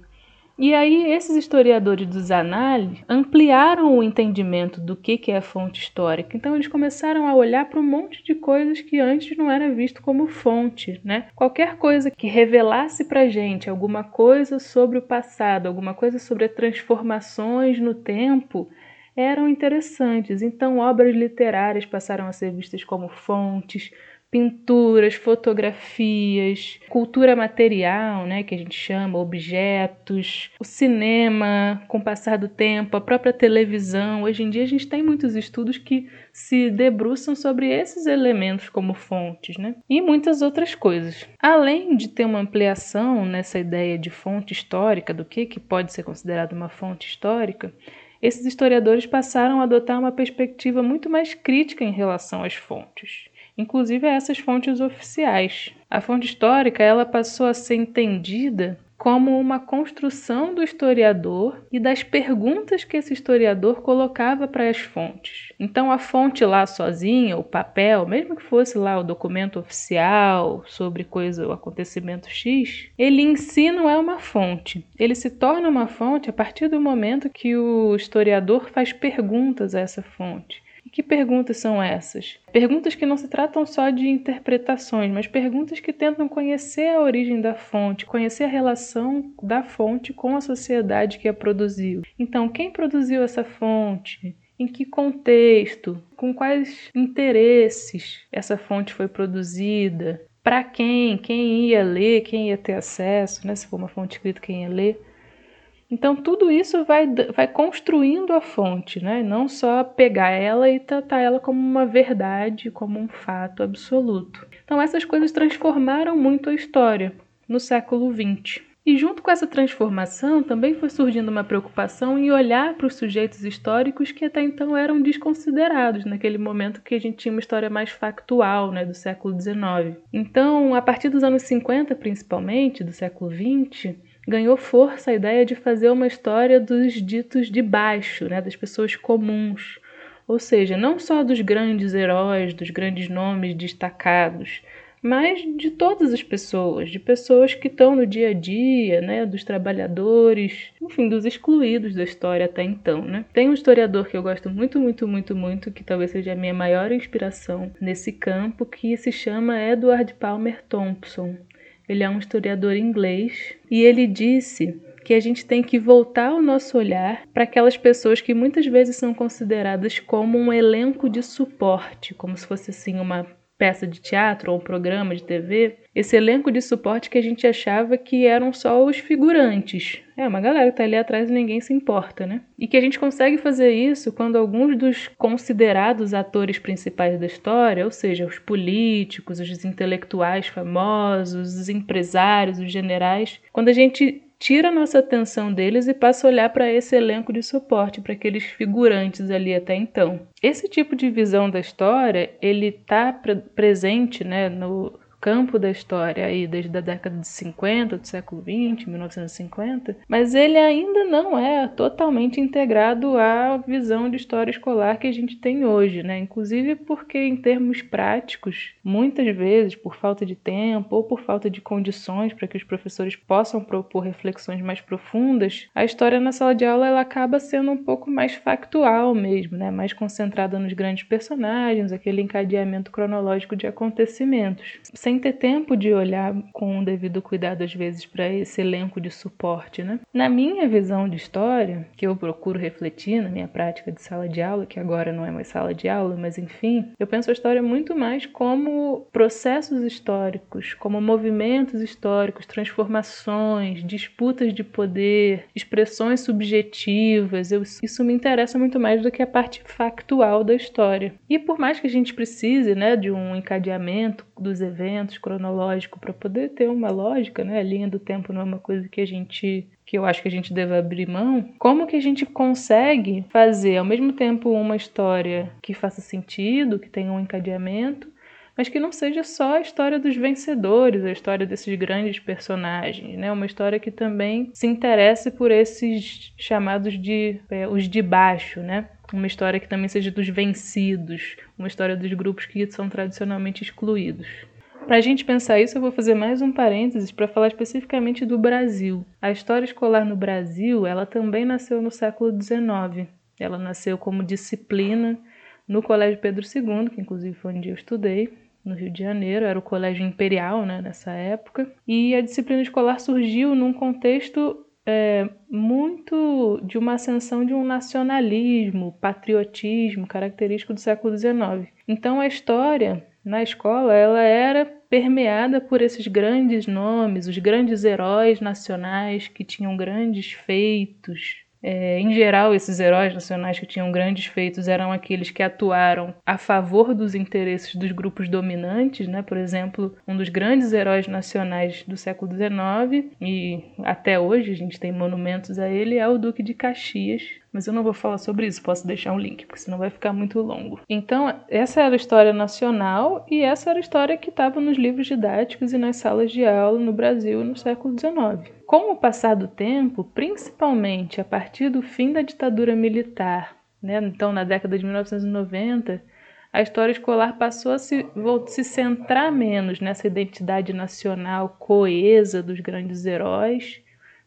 E aí esses historiadores dos análises ampliaram o entendimento do que, que é fonte histórica. Então eles começaram a olhar para um monte de coisas que antes não era visto como fonte, né? Qualquer coisa que revelasse para gente alguma coisa sobre o passado, alguma coisa sobre transformações no tempo, eram interessantes. Então obras literárias passaram a ser vistas como fontes, pinturas, fotografias, cultura material, né, que a gente chama, objetos, o cinema, com o passar do tempo, a própria televisão. Hoje em dia a gente tem muitos estudos que se debruçam sobre esses elementos como fontes, né? E muitas outras coisas. Além de ter uma ampliação nessa ideia de fonte histórica, do que, que pode ser considerado uma fonte histórica, esses historiadores passaram a adotar uma perspectiva muito mais crítica em relação às fontes inclusive essas fontes oficiais. A fonte histórica ela passou a ser entendida como uma construção do historiador e das perguntas que esse historiador colocava para as fontes. Então, a fonte lá sozinha, o papel, mesmo que fosse lá o documento oficial sobre coisa, o acontecimento X, ele em si não é uma fonte. Ele se torna uma fonte a partir do momento que o historiador faz perguntas a essa fonte. Que perguntas são essas? Perguntas que não se tratam só de interpretações, mas perguntas que tentam conhecer a origem da fonte, conhecer a relação da fonte com a sociedade que a produziu. Então, quem produziu essa fonte? Em que contexto? Com quais interesses essa fonte foi produzida? Para quem? Quem ia ler? Quem ia ter acesso? Né? Se for uma fonte escrita, quem ia ler? Então, tudo isso vai, vai construindo a fonte, né? não só pegar ela e tratar ela como uma verdade, como um fato absoluto. Então, essas coisas transformaram muito a história no século XX. E junto com essa transformação também foi surgindo uma preocupação em olhar para os sujeitos históricos que até então eram desconsiderados, naquele momento que a gente tinha uma história mais factual, né, do século XIX. Então, a partir dos anos 50, principalmente, do século XX, ganhou força a ideia de fazer uma história dos ditos de baixo, né, das pessoas comuns. Ou seja, não só dos grandes heróis, dos grandes nomes destacados, mas de todas as pessoas, de pessoas que estão no dia a dia, né, dos trabalhadores, enfim, dos excluídos da história até então, né? Tem um historiador que eu gosto muito, muito, muito, muito, que talvez seja a minha maior inspiração nesse campo, que se chama Edward Palmer Thompson. Ele é um historiador inglês. E ele disse que a gente tem que voltar o nosso olhar para aquelas pessoas que muitas vezes são consideradas como um elenco de suporte, como se fosse assim uma peça de teatro ou um programa de TV, esse elenco de suporte que a gente achava que eram só os figurantes. É uma galera que tá ali atrás e ninguém se importa, né? E que a gente consegue fazer isso quando alguns dos considerados atores principais da história, ou seja, os políticos, os intelectuais famosos, os empresários, os generais, quando a gente tira a nossa atenção deles e passa a olhar para esse elenco de suporte, para aqueles figurantes ali até então. Esse tipo de visão da história, ele está pre presente né, no, campo da história aí desde a década de 50 do século 20, 1950, mas ele ainda não é totalmente integrado à visão de história escolar que a gente tem hoje, né? Inclusive porque em termos práticos, muitas vezes por falta de tempo ou por falta de condições para que os professores possam propor reflexões mais profundas, a história na sala de aula ela acaba sendo um pouco mais factual mesmo, né? Mais concentrada nos grandes personagens, aquele encadeamento cronológico de acontecimentos, sem sem ter tempo de olhar com o devido cuidado, às vezes, para esse elenco de suporte. Né? Na minha visão de história, que eu procuro refletir na minha prática de sala de aula, que agora não é mais sala de aula, mas enfim, eu penso a história muito mais como processos históricos, como movimentos históricos, transformações, disputas de poder, expressões subjetivas. Eu, isso me interessa muito mais do que a parte factual da história. E por mais que a gente precise né, de um encadeamento dos eventos cronológico para poder ter uma lógica, né? A linha do tempo não é uma coisa que a gente que eu acho que a gente deve abrir mão, como que a gente consegue fazer ao mesmo tempo uma história que faça sentido, que tenha um encadeamento, mas que não seja só a história dos vencedores, a história desses grandes personagens, né? Uma história que também se interesse por esses chamados de é, os de baixo, né? Uma história que também seja dos vencidos, uma história dos grupos que são tradicionalmente excluídos. Para a gente pensar isso, eu vou fazer mais um parênteses para falar especificamente do Brasil. A história escolar no Brasil, ela também nasceu no século XIX. Ela nasceu como disciplina no Colégio Pedro II, que inclusive foi onde eu estudei, no Rio de Janeiro, era o colégio imperial né, nessa época. E a disciplina escolar surgiu num contexto é, muito de uma ascensão de um nacionalismo, patriotismo característico do século XIX. Então a história na escola ela era permeada por esses grandes nomes, os grandes heróis nacionais que tinham grandes feitos, é, em geral, esses heróis nacionais que tinham grandes feitos eram aqueles que atuaram a favor dos interesses dos grupos dominantes, né? Por exemplo, um dos grandes heróis nacionais do século XIX e até hoje a gente tem monumentos a ele é o Duque de Caxias, mas eu não vou falar sobre isso, posso deixar um link, porque senão vai ficar muito longo. Então, essa era a história nacional e essa era a história que estava nos livros didáticos e nas salas de aula no Brasil no século XIX. Com o passar do tempo, principalmente a partir do fim da ditadura militar, né, então na década de 1990, a história escolar passou a se, se centrar menos nessa identidade nacional coesa dos grandes heróis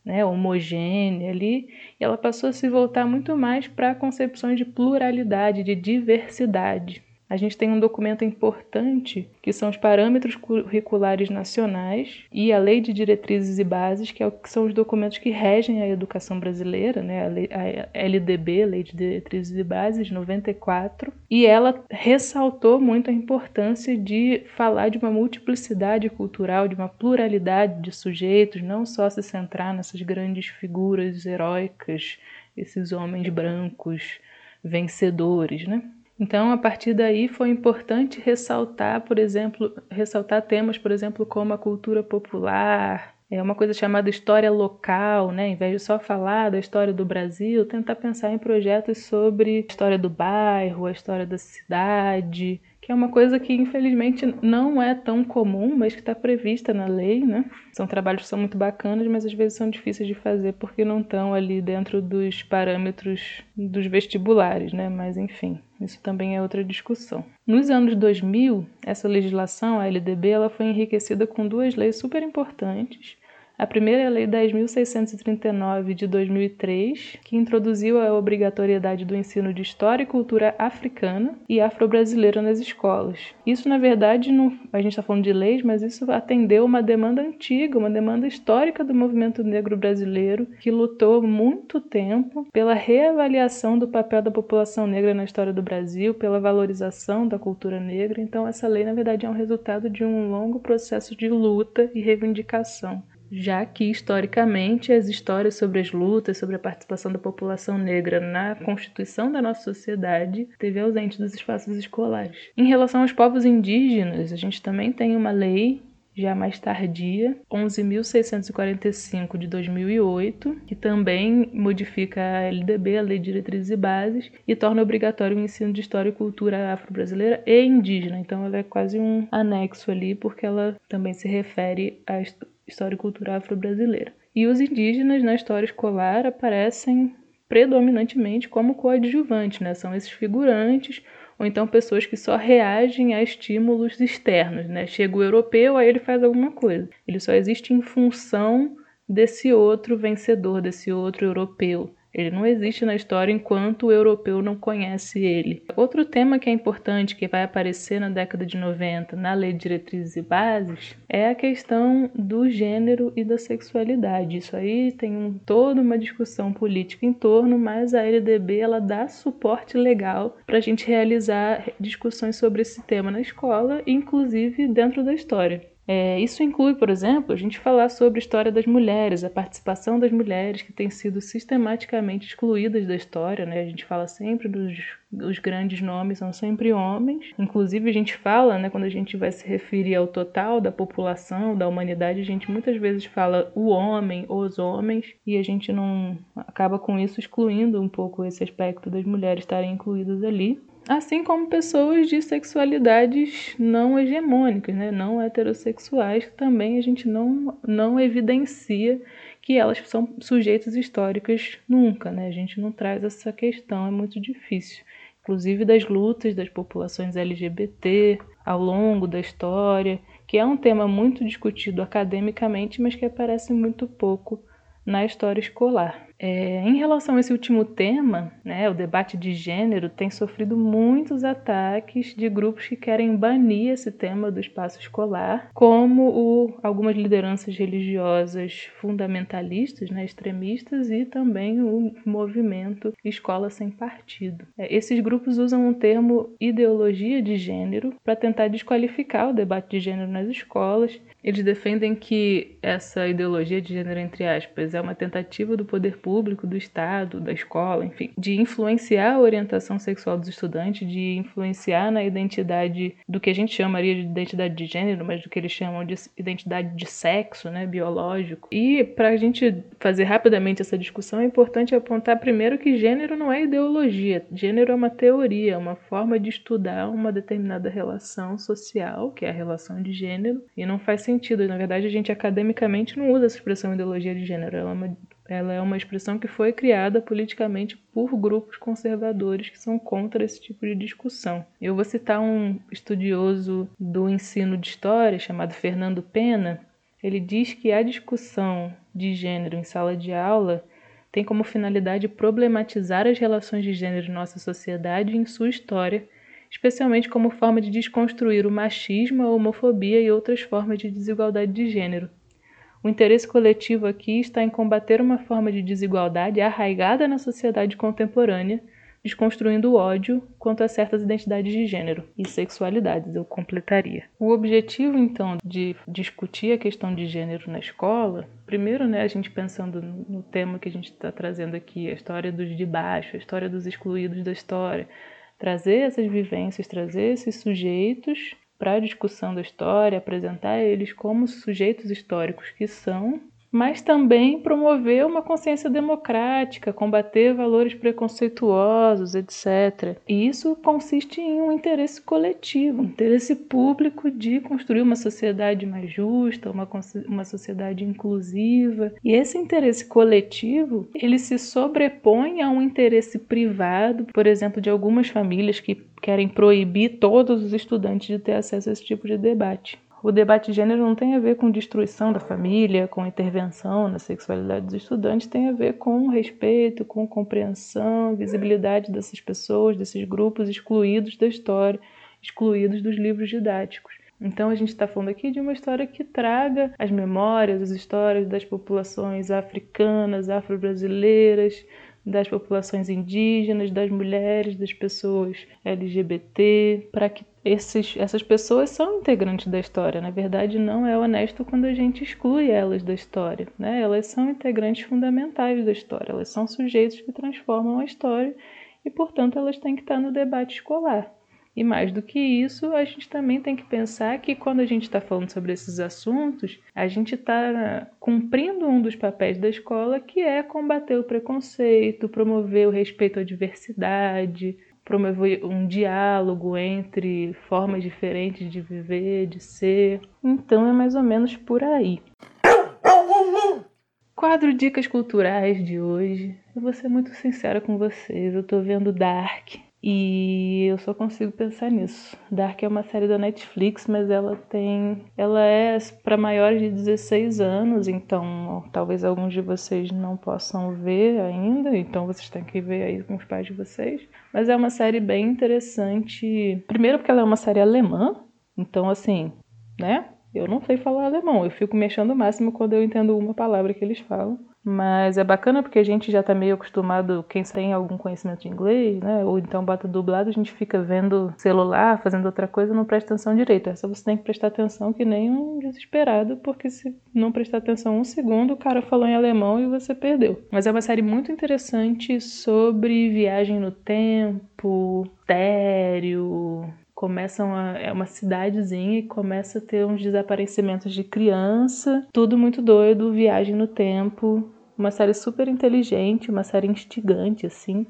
né, homogênea ali, e ela passou a se voltar muito mais para concepções de pluralidade, de diversidade a gente tem um documento importante que são os parâmetros curriculares nacionais e a Lei de Diretrizes e Bases, que, é o, que são os documentos que regem a educação brasileira, né? a, lei, a LDB, Lei de Diretrizes e Bases, 94, e ela ressaltou muito a importância de falar de uma multiplicidade cultural, de uma pluralidade de sujeitos, não só se centrar nessas grandes figuras heróicas, esses homens brancos vencedores, né? Então, a partir daí foi importante ressaltar, por exemplo, ressaltar temas, por exemplo, como a cultura popular, é uma coisa chamada história local, né? Em vez de só falar da história do Brasil, tentar pensar em projetos sobre a história do bairro, a história da cidade, que é uma coisa que infelizmente não é tão comum, mas que está prevista na lei, né? São trabalhos que são muito bacanas, mas às vezes são difíceis de fazer porque não estão ali dentro dos parâmetros dos vestibulares, né? Mas enfim, isso também é outra discussão. Nos anos 2000, essa legislação, a LDB, ela foi enriquecida com duas leis super importantes a primeira é a Lei 10.639 de 2003, que introduziu a obrigatoriedade do ensino de história e cultura africana e afro-brasileira nas escolas. Isso, na verdade, não, a gente está falando de leis, mas isso atendeu uma demanda antiga, uma demanda histórica do movimento negro brasileiro, que lutou muito tempo pela reavaliação do papel da população negra na história do Brasil, pela valorização da cultura negra. Então, essa lei, na verdade, é um resultado de um longo processo de luta e reivindicação já que historicamente as histórias sobre as lutas, sobre a participação da população negra na constituição da nossa sociedade esteve ausente dos espaços escolares. Em relação aos povos indígenas, a gente também tem uma lei já mais tardia, 11.645 de 2008, que também modifica a LDB, a Lei de Diretrizes e Bases, e torna obrigatório o ensino de história e cultura afro-brasileira e indígena. Então ela é quase um anexo ali, porque ela também se refere à história e cultura afro-brasileira. E os indígenas na história escolar aparecem predominantemente como coadjuvantes, né? São esses figurantes ou então pessoas que só reagem a estímulos externos, né? Chega o europeu, aí ele faz alguma coisa. Ele só existe em função desse outro vencedor, desse outro europeu. Ele não existe na história enquanto o europeu não conhece ele. Outro tema que é importante, que vai aparecer na década de 90 na Lei de Diretrizes e Bases, é a questão do gênero e da sexualidade. Isso aí tem um, toda uma discussão política em torno, mas a LDB ela dá suporte legal para a gente realizar discussões sobre esse tema na escola, inclusive dentro da história. É, isso inclui, por exemplo, a gente falar sobre a história das mulheres, a participação das mulheres que têm sido sistematicamente excluídas da história. Né? A gente fala sempre dos os grandes nomes, são sempre homens. Inclusive, a gente fala, né, quando a gente vai se referir ao total da população, da humanidade, a gente muitas vezes fala o homem, os homens, e a gente não acaba com isso excluindo um pouco esse aspecto das mulheres estarem incluídas ali assim como pessoas de sexualidades não hegemônicas, né, não heterossexuais, que também a gente não, não evidencia que elas são sujeitos históricos nunca, né? A gente não traz essa questão, é muito difícil. Inclusive das lutas das populações LGBT ao longo da história, que é um tema muito discutido academicamente, mas que aparece muito pouco na história escolar. É, em relação a esse último tema, né, o debate de gênero tem sofrido muitos ataques de grupos que querem banir esse tema do espaço escolar, como o, algumas lideranças religiosas fundamentalistas, né, extremistas, e também o movimento Escola Sem Partido. É, esses grupos usam o termo ideologia de gênero para tentar desqualificar o debate de gênero nas escolas. Eles defendem que essa ideologia de gênero, entre aspas, é uma tentativa do poder público, do Estado, da escola, enfim, de influenciar a orientação sexual dos estudantes, de influenciar na identidade do que a gente chamaria de identidade de gênero, mas do que eles chamam de identidade de sexo, né, biológico. E para a gente fazer rapidamente essa discussão, é importante apontar primeiro que gênero não é ideologia, gênero é uma teoria, uma forma de estudar uma determinada relação social, que é a relação de gênero, e não faz sentido. Na verdade, a gente academicamente não usa essa expressão ideologia de gênero, ela é uma ela é uma expressão que foi criada politicamente por grupos conservadores que são contra esse tipo de discussão. Eu vou citar um estudioso do ensino de história chamado Fernando Pena. Ele diz que a discussão de gênero em sala de aula tem como finalidade problematizar as relações de gênero em nossa sociedade e em sua história, especialmente como forma de desconstruir o machismo, a homofobia e outras formas de desigualdade de gênero o interesse coletivo aqui está em combater uma forma de desigualdade arraigada na sociedade contemporânea, desconstruindo o ódio quanto a certas identidades de gênero e sexualidades, eu completaria. O objetivo, então, de discutir a questão de gênero na escola, primeiro, né, a gente pensando no tema que a gente está trazendo aqui, a história dos de baixo, a história dos excluídos da história, trazer essas vivências, trazer esses sujeitos para a discussão da história, apresentar eles como sujeitos históricos que são mas também promover uma consciência democrática, combater valores preconceituosos, etc. E isso consiste em um interesse coletivo, um interesse público de construir uma sociedade mais justa, uma, uma sociedade inclusiva. E esse interesse coletivo, ele se sobrepõe a um interesse privado, por exemplo, de algumas famílias que querem proibir todos os estudantes de ter acesso a esse tipo de debate. O debate de gênero não tem a ver com destruição da família, com intervenção na sexualidade dos estudantes, tem a ver com respeito, com compreensão, visibilidade dessas pessoas, desses grupos excluídos da história, excluídos dos livros didáticos. Então a gente está falando aqui de uma história que traga as memórias, as histórias das populações africanas, afro-brasileiras, das populações indígenas, das mulheres, das pessoas LGBT, para que esses, essas pessoas são integrantes da história. Na verdade, não é honesto quando a gente exclui elas da história. Né? Elas são integrantes fundamentais da história, elas são sujeitos que transformam a história e, portanto, elas têm que estar no debate escolar. E mais do que isso, a gente também tem que pensar que quando a gente está falando sobre esses assuntos, a gente está cumprindo um dos papéis da escola, que é combater o preconceito, promover o respeito à diversidade, promover um diálogo entre formas diferentes de viver, de ser. Então é mais ou menos por aí. Quadro Dicas Culturais de hoje. Eu vou ser muito sincera com vocês. Eu tô vendo Dark E eu só consigo pensar nisso. Dark é uma série da Netflix, mas ela tem. Ela é para maiores de 16 anos, então talvez alguns de vocês não possam ver ainda, então vocês têm que ver aí com os pais de vocês. Mas é uma série bem interessante. Primeiro, porque ela é uma série alemã, então assim, né? Eu não sei falar alemão, eu fico me achando o máximo quando eu entendo uma palavra que eles falam. Mas é bacana porque a gente já tá meio acostumado, quem tem algum conhecimento de inglês, né? Ou então bota dublado, a gente fica vendo celular, fazendo outra coisa, não presta atenção direito. Essa você tem que prestar atenção que nem um desesperado, porque se não prestar atenção um segundo, o cara falou em alemão e você perdeu. Mas é uma série muito interessante sobre viagem no tempo, tério, começam a, é uma cidadezinha e começa a ter uns desaparecimentos de criança, tudo muito doido, viagem no tempo, uma série super inteligente, uma série instigante assim.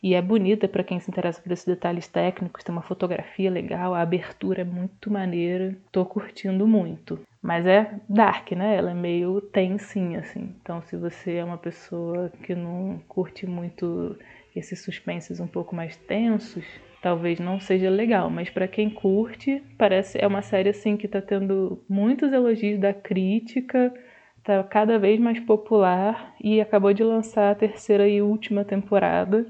E é bonita para quem se interessa por esses detalhes técnicos, tem uma fotografia legal, a abertura é muito maneira, tô curtindo muito. Mas é dark, né? Ela é meio tensinha, assim. Então, se você é uma pessoa que não curte muito esses suspenses um pouco mais tensos, talvez não seja legal, mas para quem curte, parece é uma série assim que está tendo muitos elogios da crítica, está cada vez mais popular e acabou de lançar a terceira e última temporada.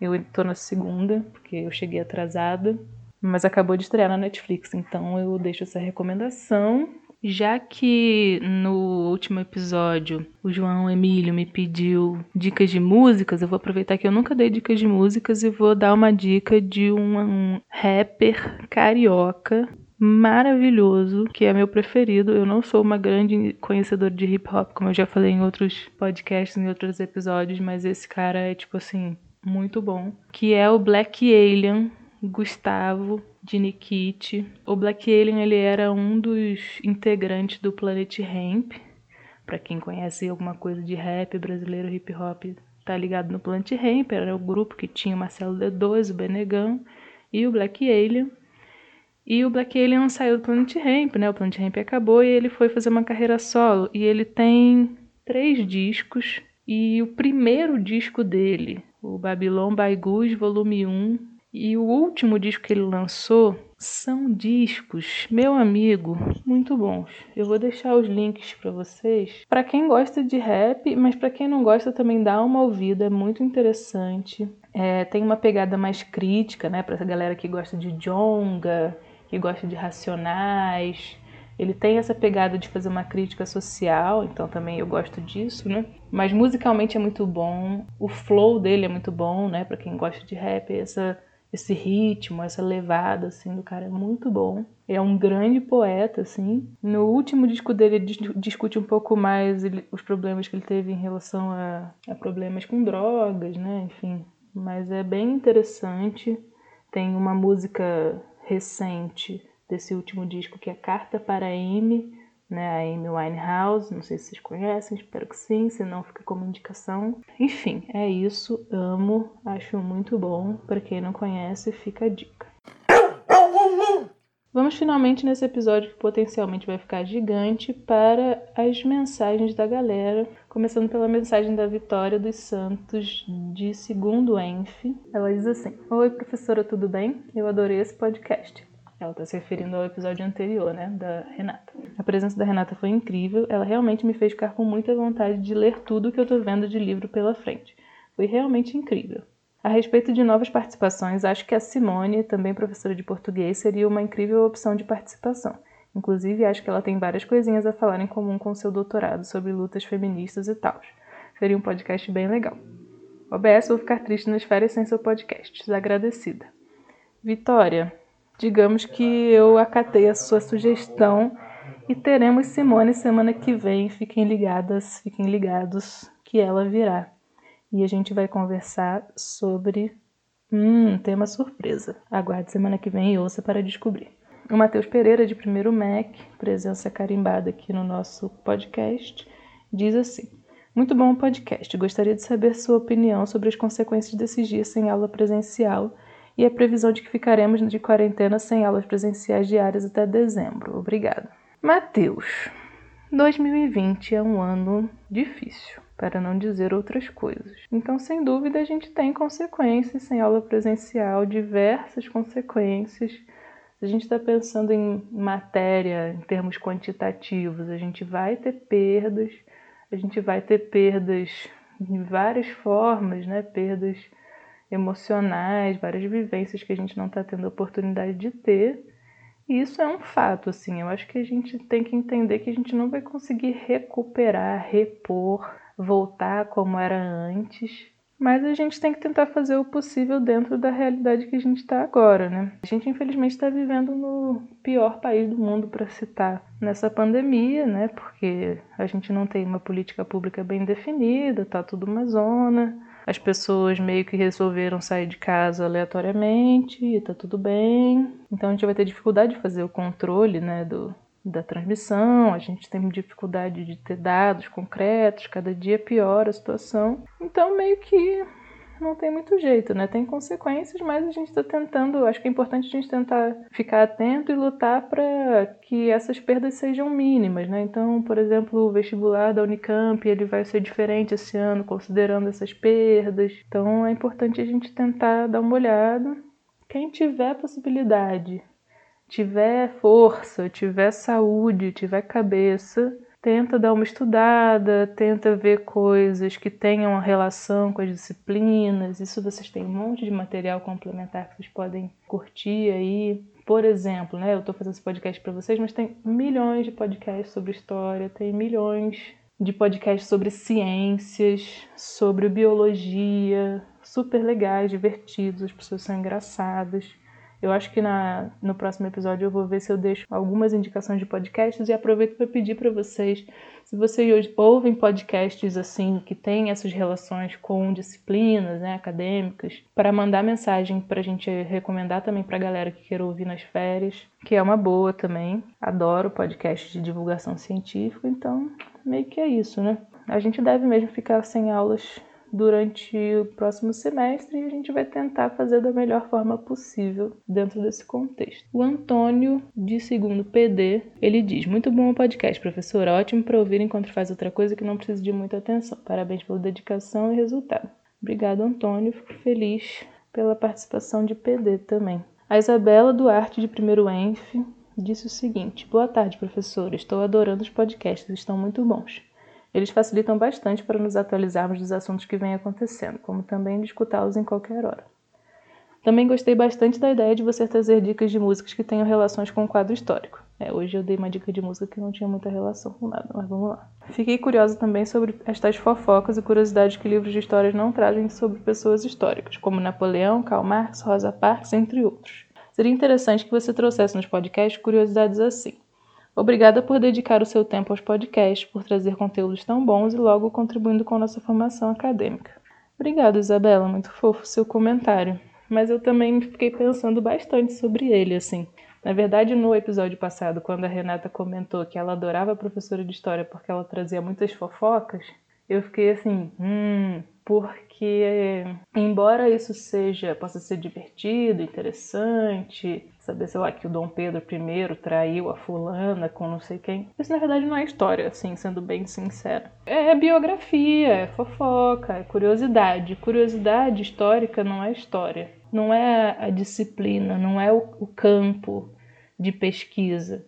Eu estou na segunda, porque eu cheguei atrasada, mas acabou de estrear na Netflix, então eu deixo essa recomendação já que no último episódio o João Emílio me pediu dicas de músicas, eu vou aproveitar que eu nunca dei dicas de músicas e vou dar uma dica de um, um rapper carioca maravilhoso, que é meu preferido. Eu não sou uma grande conhecedora de hip hop, como eu já falei em outros podcasts, em outros episódios, mas esse cara é tipo assim, muito bom, que é o Black Alien Gustavo de Nikit. O Black Alien ele era um dos integrantes do Planet Ramp. Para quem conhece alguma coisa de rap brasileiro, hip hop, tá ligado no Planet Ramp. Era o grupo que tinha o Marcelo D2, o Benegão e o Black Alien. E o Black Alien saiu do Planet Ramp, né? O Planet Ramp acabou e ele foi fazer uma carreira solo. E ele tem três discos. E o primeiro disco dele, o Babylon by Goose, volume 1, e o último disco que ele lançou são discos, meu amigo, muito bons. Eu vou deixar os links para vocês. Para quem gosta de rap, mas para quem não gosta também dá uma ouvida, é muito interessante. É, tem uma pegada mais crítica, né, para essa galera que gosta de jonga, que gosta de racionais. Ele tem essa pegada de fazer uma crítica social, então também eu gosto disso, né? Mas musicalmente é muito bom, o flow dele é muito bom, né? Para quem gosta de rap, essa esse ritmo, essa levada, assim, do cara é muito bom. É um grande poeta, assim. No último disco dele, ele discute um pouco mais os problemas que ele teve em relação a, a problemas com drogas, né? Enfim. Mas é bem interessante. Tem uma música recente desse último disco que é Carta para M, né, a Amy Winehouse, não sei se vocês conhecem, espero que sim, se não fica como indicação. Enfim, é isso, amo, acho muito bom, para quem não conhece, fica a dica. Vamos finalmente nesse episódio que potencialmente vai ficar gigante para as mensagens da galera, começando pela mensagem da Vitória dos Santos de segundo Enf. Ela diz assim: Oi professora, tudo bem? Eu adorei esse podcast. Ela está se referindo ao episódio anterior, né, da Renata. A presença da Renata foi incrível, ela realmente me fez ficar com muita vontade de ler tudo que eu estou vendo de livro pela frente. Foi realmente incrível. A respeito de novas participações, acho que a Simone, também professora de português, seria uma incrível opção de participação. Inclusive, acho que ela tem várias coisinhas a falar em comum com seu doutorado sobre lutas feministas e tal. Seria um podcast bem legal. OBS, vou ficar triste nas férias sem seu podcast. Desagradecida. Vitória, Digamos que eu acatei a sua sugestão e teremos Simone semana que vem. Fiquem ligadas, fiquem ligados que ela virá. E a gente vai conversar sobre um tema surpresa. Aguarde semana que vem e ouça para descobrir. O Matheus Pereira, de Primeiro MEC, presença carimbada aqui no nosso podcast, diz assim: Muito bom o podcast. Gostaria de saber sua opinião sobre as consequências desses dias sem aula presencial e a previsão de que ficaremos de quarentena sem aulas presenciais diárias até dezembro. Obrigada. Mateus, 2020 é um ano difícil. para não dizer outras coisas. Então, sem dúvida, a gente tem consequências sem aula presencial, diversas consequências. Se a gente está pensando em matéria em termos quantitativos, a gente vai ter perdas, a gente vai ter perdas de várias formas, né? Perdas emocionais, várias vivências que a gente não está tendo oportunidade de ter. E isso é um fato, assim. Eu acho que a gente tem que entender que a gente não vai conseguir recuperar, repor, voltar como era antes. Mas a gente tem que tentar fazer o possível dentro da realidade que a gente está agora, né? A gente, infelizmente, está vivendo no pior país do mundo, para citar, nessa pandemia, né? Porque a gente não tem uma política pública bem definida, tá tudo uma zona as pessoas meio que resolveram sair de casa aleatoriamente e tá tudo bem. Então a gente vai ter dificuldade de fazer o controle, né, do, da transmissão, a gente tem dificuldade de ter dados concretos, cada dia piora a situação. Então meio que não tem muito jeito, né? Tem consequências, mas a gente está tentando. Acho que é importante a gente tentar ficar atento e lutar para que essas perdas sejam mínimas, né? Então, por exemplo, o vestibular da Unicamp ele vai ser diferente esse ano, considerando essas perdas. Então, é importante a gente tentar dar uma olhada. Quem tiver possibilidade, tiver força, tiver saúde, tiver cabeça, tenta dar uma estudada, tenta ver coisas que tenham relação com as disciplinas. Isso vocês têm um monte de material complementar que vocês podem curtir aí. Por exemplo, né, eu estou fazendo esse podcast para vocês, mas tem milhões de podcasts sobre história, tem milhões de podcasts sobre ciências, sobre biologia, super legais, divertidos, as pessoas são engraçadas. Eu acho que na, no próximo episódio eu vou ver se eu deixo algumas indicações de podcasts e aproveito para pedir para vocês, se vocês ouvem podcasts assim que têm essas relações com disciplinas né, acadêmicas, para mandar mensagem para a gente recomendar também para a galera que quer ouvir nas férias, que é uma boa também. Adoro podcast de divulgação científica, então meio que é isso, né? A gente deve mesmo ficar sem aulas durante o próximo semestre e a gente vai tentar fazer da melhor forma possível dentro desse contexto. O Antônio, de segundo PD, ele diz: Muito bom o podcast, professor. Ótimo para ouvir enquanto faz outra coisa que não precisa de muita atenção. Parabéns pela dedicação e resultado. Obrigado, Antônio. Fico feliz pela participação de PD também. A Isabela Duarte, de primeiro ENF, disse o seguinte: Boa tarde, professor. Estou adorando os podcasts, estão muito bons. Eles facilitam bastante para nos atualizarmos dos assuntos que vêm acontecendo, como também de escutá-los em qualquer hora. Também gostei bastante da ideia de você trazer dicas de músicas que tenham relações com o quadro histórico. É, hoje eu dei uma dica de música que não tinha muita relação com nada, mas vamos lá. Fiquei curiosa também sobre estas fofocas e curiosidades que livros de histórias não trazem sobre pessoas históricas, como Napoleão, Karl Marx, Rosa Parks, entre outros. Seria interessante que você trouxesse nos podcasts curiosidades assim. Obrigada por dedicar o seu tempo aos podcasts, por trazer conteúdos tão bons e logo contribuindo com nossa formação acadêmica. Obrigada, Isabela, muito fofo o seu comentário. Mas eu também fiquei pensando bastante sobre ele, assim. Na verdade, no episódio passado, quando a Renata comentou que ela adorava a professora de história porque ela trazia muitas fofocas, eu fiquei assim, hum, porque embora isso seja possa ser divertido, interessante, saber, sei lá, que o Dom Pedro I traiu a fulana com não sei quem. Isso na verdade não é história, assim, sendo bem sincera. É biografia, é fofoca, é curiosidade. Curiosidade histórica não é história. Não é a disciplina, não é o campo de pesquisa.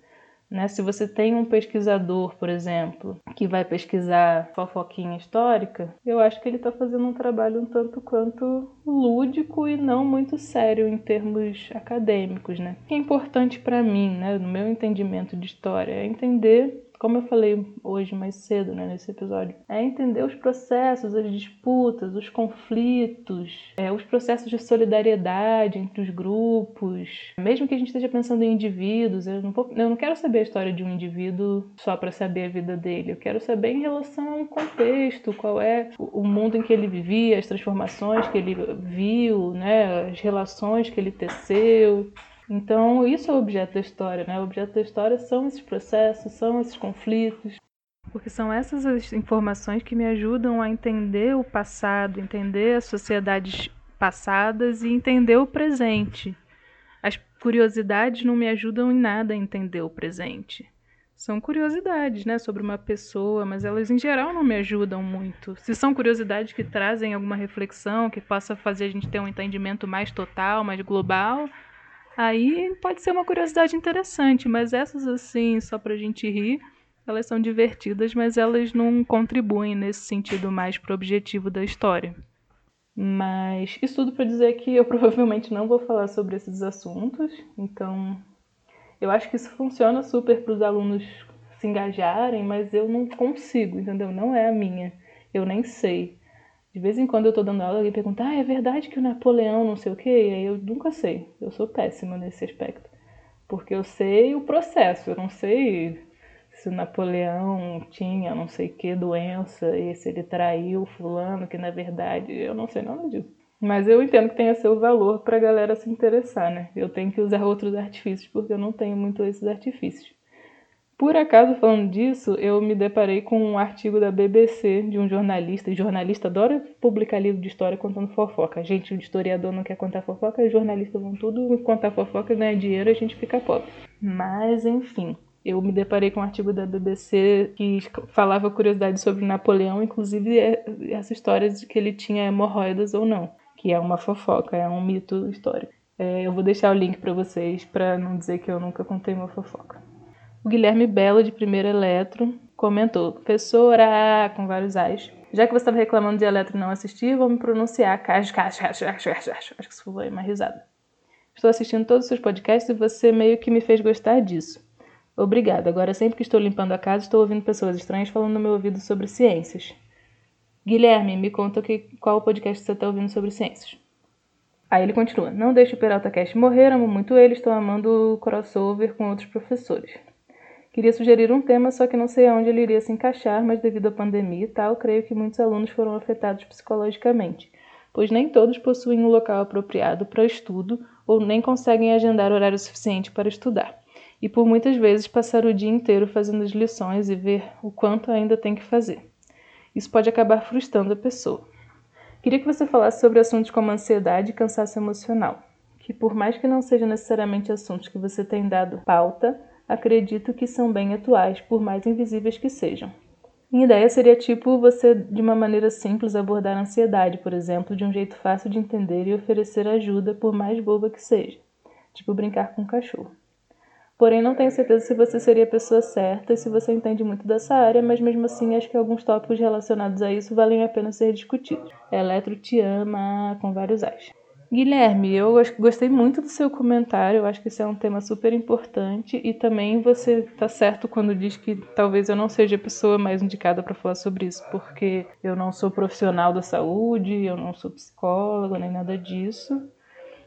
Né? Se você tem um pesquisador, por exemplo, que vai pesquisar fofoquinha histórica, eu acho que ele está fazendo um trabalho um tanto quanto lúdico e não muito sério em termos acadêmicos. Né? O que é importante para mim, né, no meu entendimento de história, é entender como eu falei hoje mais cedo, né, nesse episódio, é entender os processos, as disputas, os conflitos, é, os processos de solidariedade entre os grupos. Mesmo que a gente esteja pensando em indivíduos, eu não, vou, eu não quero saber a história de um indivíduo só para saber a vida dele. Eu quero saber em relação ao contexto, qual é o mundo em que ele vivia, as transformações que ele viu, né, as relações que ele teceu. Então, isso é o objeto da história, né? O objeto da história são esses processos, são esses conflitos. Porque são essas as informações que me ajudam a entender o passado, entender as sociedades passadas e entender o presente. As curiosidades não me ajudam em nada a entender o presente. são curiosidades, né, sobre uma pessoa, mas elas em geral não me ajudam muito. Se são curiosidades que trazem alguma reflexão, que possa fazer a gente ter um entendimento mais total, mais global, aí pode ser uma curiosidade interessante, mas essas assim, só pra gente rir, elas são divertidas, mas elas não contribuem nesse sentido mais pro objetivo da história. Mas isso tudo para dizer que eu provavelmente não vou falar sobre esses assuntos, então eu acho que isso funciona super para os alunos se engajarem, mas eu não consigo, entendeu? Não é a minha. Eu nem sei. De vez em quando eu tô dando aula, alguém pergunta: Ah, é verdade que o Napoleão não sei o quê? E aí eu nunca sei. Eu sou péssima nesse aspecto. Porque eu sei o processo, eu não sei se o Napoleão tinha não sei que doença e se ele traiu fulano, que na verdade eu não sei nada disso. Mas eu entendo que tenha seu valor para a galera se interessar, né? Eu tenho que usar outros artifícios porque eu não tenho muito esses artifícios. Por acaso, falando disso, eu me deparei com um artigo da BBC de um jornalista. E jornalista adora publicar livro de história contando fofoca. Gente, o historiador não quer contar fofoca, os jornalistas vão tudo contar fofoca, ganhar dinheiro e a gente fica pobre. Mas, enfim, eu me deparei com um artigo da BBC que falava curiosidades sobre Napoleão, inclusive é, essa história de que ele tinha hemorroidas ou não que é uma fofoca, é um mito histórico. É, eu vou deixar o link para vocês para não dizer que eu nunca contei uma fofoca. O Guilherme Belo, de Primeiro Eletro, comentou: Professora, com vários ais. Já que você estava reclamando de Eletro e não assistir, vou me pronunciar. Acho que isso foi uma risada. Estou assistindo todos os seus podcasts e você meio que me fez gostar disso. Obrigada. Agora, sempre que estou limpando a casa, estou ouvindo pessoas estranhas falando no meu ouvido sobre ciências. Guilherme, me conta que, qual podcast você está ouvindo sobre ciências. Aí ele continua: Não deixe o Peralta Cast morrer, amo muito ele, estou amando o crossover com outros professores. Queria sugerir um tema, só que não sei aonde ele iria se encaixar, mas devido à pandemia e tal, creio que muitos alunos foram afetados psicologicamente, pois nem todos possuem um local apropriado para estudo ou nem conseguem agendar horário suficiente para estudar. E por muitas vezes passar o dia inteiro fazendo as lições e ver o quanto ainda tem que fazer. Isso pode acabar frustrando a pessoa. Queria que você falasse sobre assuntos como ansiedade e cansaço emocional, que por mais que não sejam necessariamente assuntos que você tem dado pauta, acredito que são bem atuais, por mais invisíveis que sejam. Minha ideia seria tipo você, de uma maneira simples, abordar a ansiedade, por exemplo, de um jeito fácil de entender e oferecer ajuda, por mais boba que seja, tipo brincar com um cachorro. Porém, não tenho certeza se você seria a pessoa certa e se você entende muito dessa área, mas mesmo assim acho que alguns tópicos relacionados a isso valem a pena ser discutidos. Eletro te ama com vários as. Guilherme, eu gostei muito do seu comentário, eu acho que isso é um tema super importante e também você está certo quando diz que talvez eu não seja a pessoa mais indicada para falar sobre isso, porque eu não sou profissional da saúde, eu não sou psicóloga nem nada disso.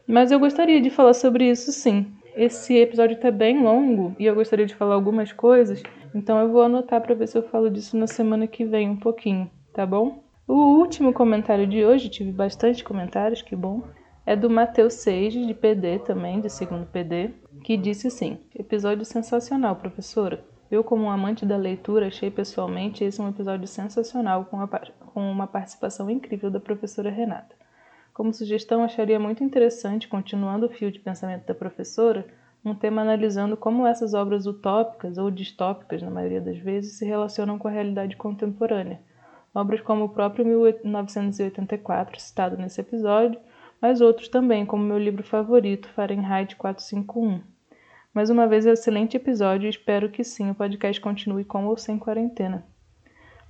Mas eu gostaria de falar sobre isso sim. Esse episódio tá bem longo e eu gostaria de falar algumas coisas, então eu vou anotar para ver se eu falo disso na semana que vem um pouquinho, tá bom? O último comentário de hoje, tive bastante comentários, que bom, é do Matheus Seiji, de PD também, de segundo PD, que disse assim: Episódio sensacional, professora. Eu, como um amante da leitura, achei pessoalmente esse um episódio sensacional, com, a, com uma participação incrível da professora Renata. Como sugestão, acharia muito interessante, continuando o fio de pensamento da professora, um tema analisando como essas obras utópicas ou distópicas, na maioria das vezes, se relacionam com a realidade contemporânea. Obras como o próprio 1984, citado nesse episódio, mas outros também, como meu livro favorito, Fahrenheit 451. Mais uma vez, é um excelente episódio e espero que sim, o podcast continue com ou sem quarentena.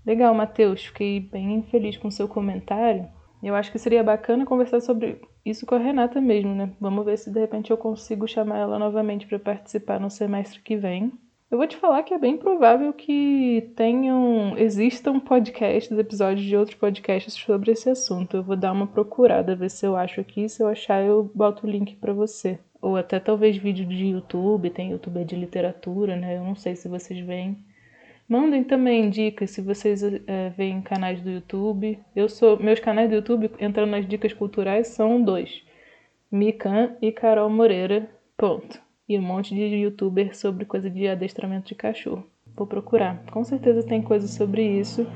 Legal, Matheus, fiquei bem feliz com seu comentário. Eu acho que seria bacana conversar sobre isso com a Renata mesmo, né? Vamos ver se de repente eu consigo chamar ela novamente para participar no semestre que vem. Eu vou te falar que é bem provável que tenham, existam podcasts, episódios de outros podcasts sobre esse assunto. Eu vou dar uma procurada, ver se eu acho aqui, se eu achar eu boto o link para você. Ou até talvez vídeo de YouTube, tem YouTube de literatura, né? Eu não sei se vocês veem. Mandem também dicas se vocês é, veem canais do YouTube. Eu sou meus canais do YouTube entrando nas dicas culturais são dois: Mikan e Carol Moreira. Ponto. E um monte de youtuber sobre coisa de adestramento de cachorro. Vou procurar. Com certeza tem coisa sobre isso.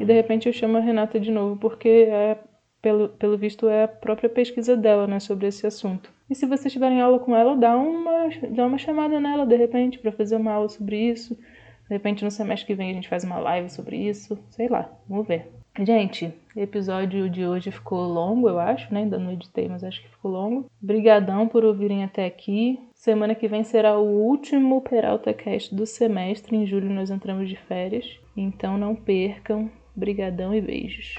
E de repente eu chamo a Renata de novo porque é pelo, pelo visto é a própria pesquisa dela, né, sobre esse assunto. E se vocês tiverem aula com ela, dá uma, dá uma chamada nela de repente para fazer uma aula sobre isso De repente no semestre que vem a gente faz uma live sobre isso, sei lá, vamos ver. Gente, o episódio de hoje ficou longo, eu acho, né? Ainda não editei, mas acho que ficou longo. Obrigadão por ouvirem até aqui. Semana que vem será o último Peralta Cast do semestre. Em julho nós entramos de férias. Então não percam. Brigadão e beijos.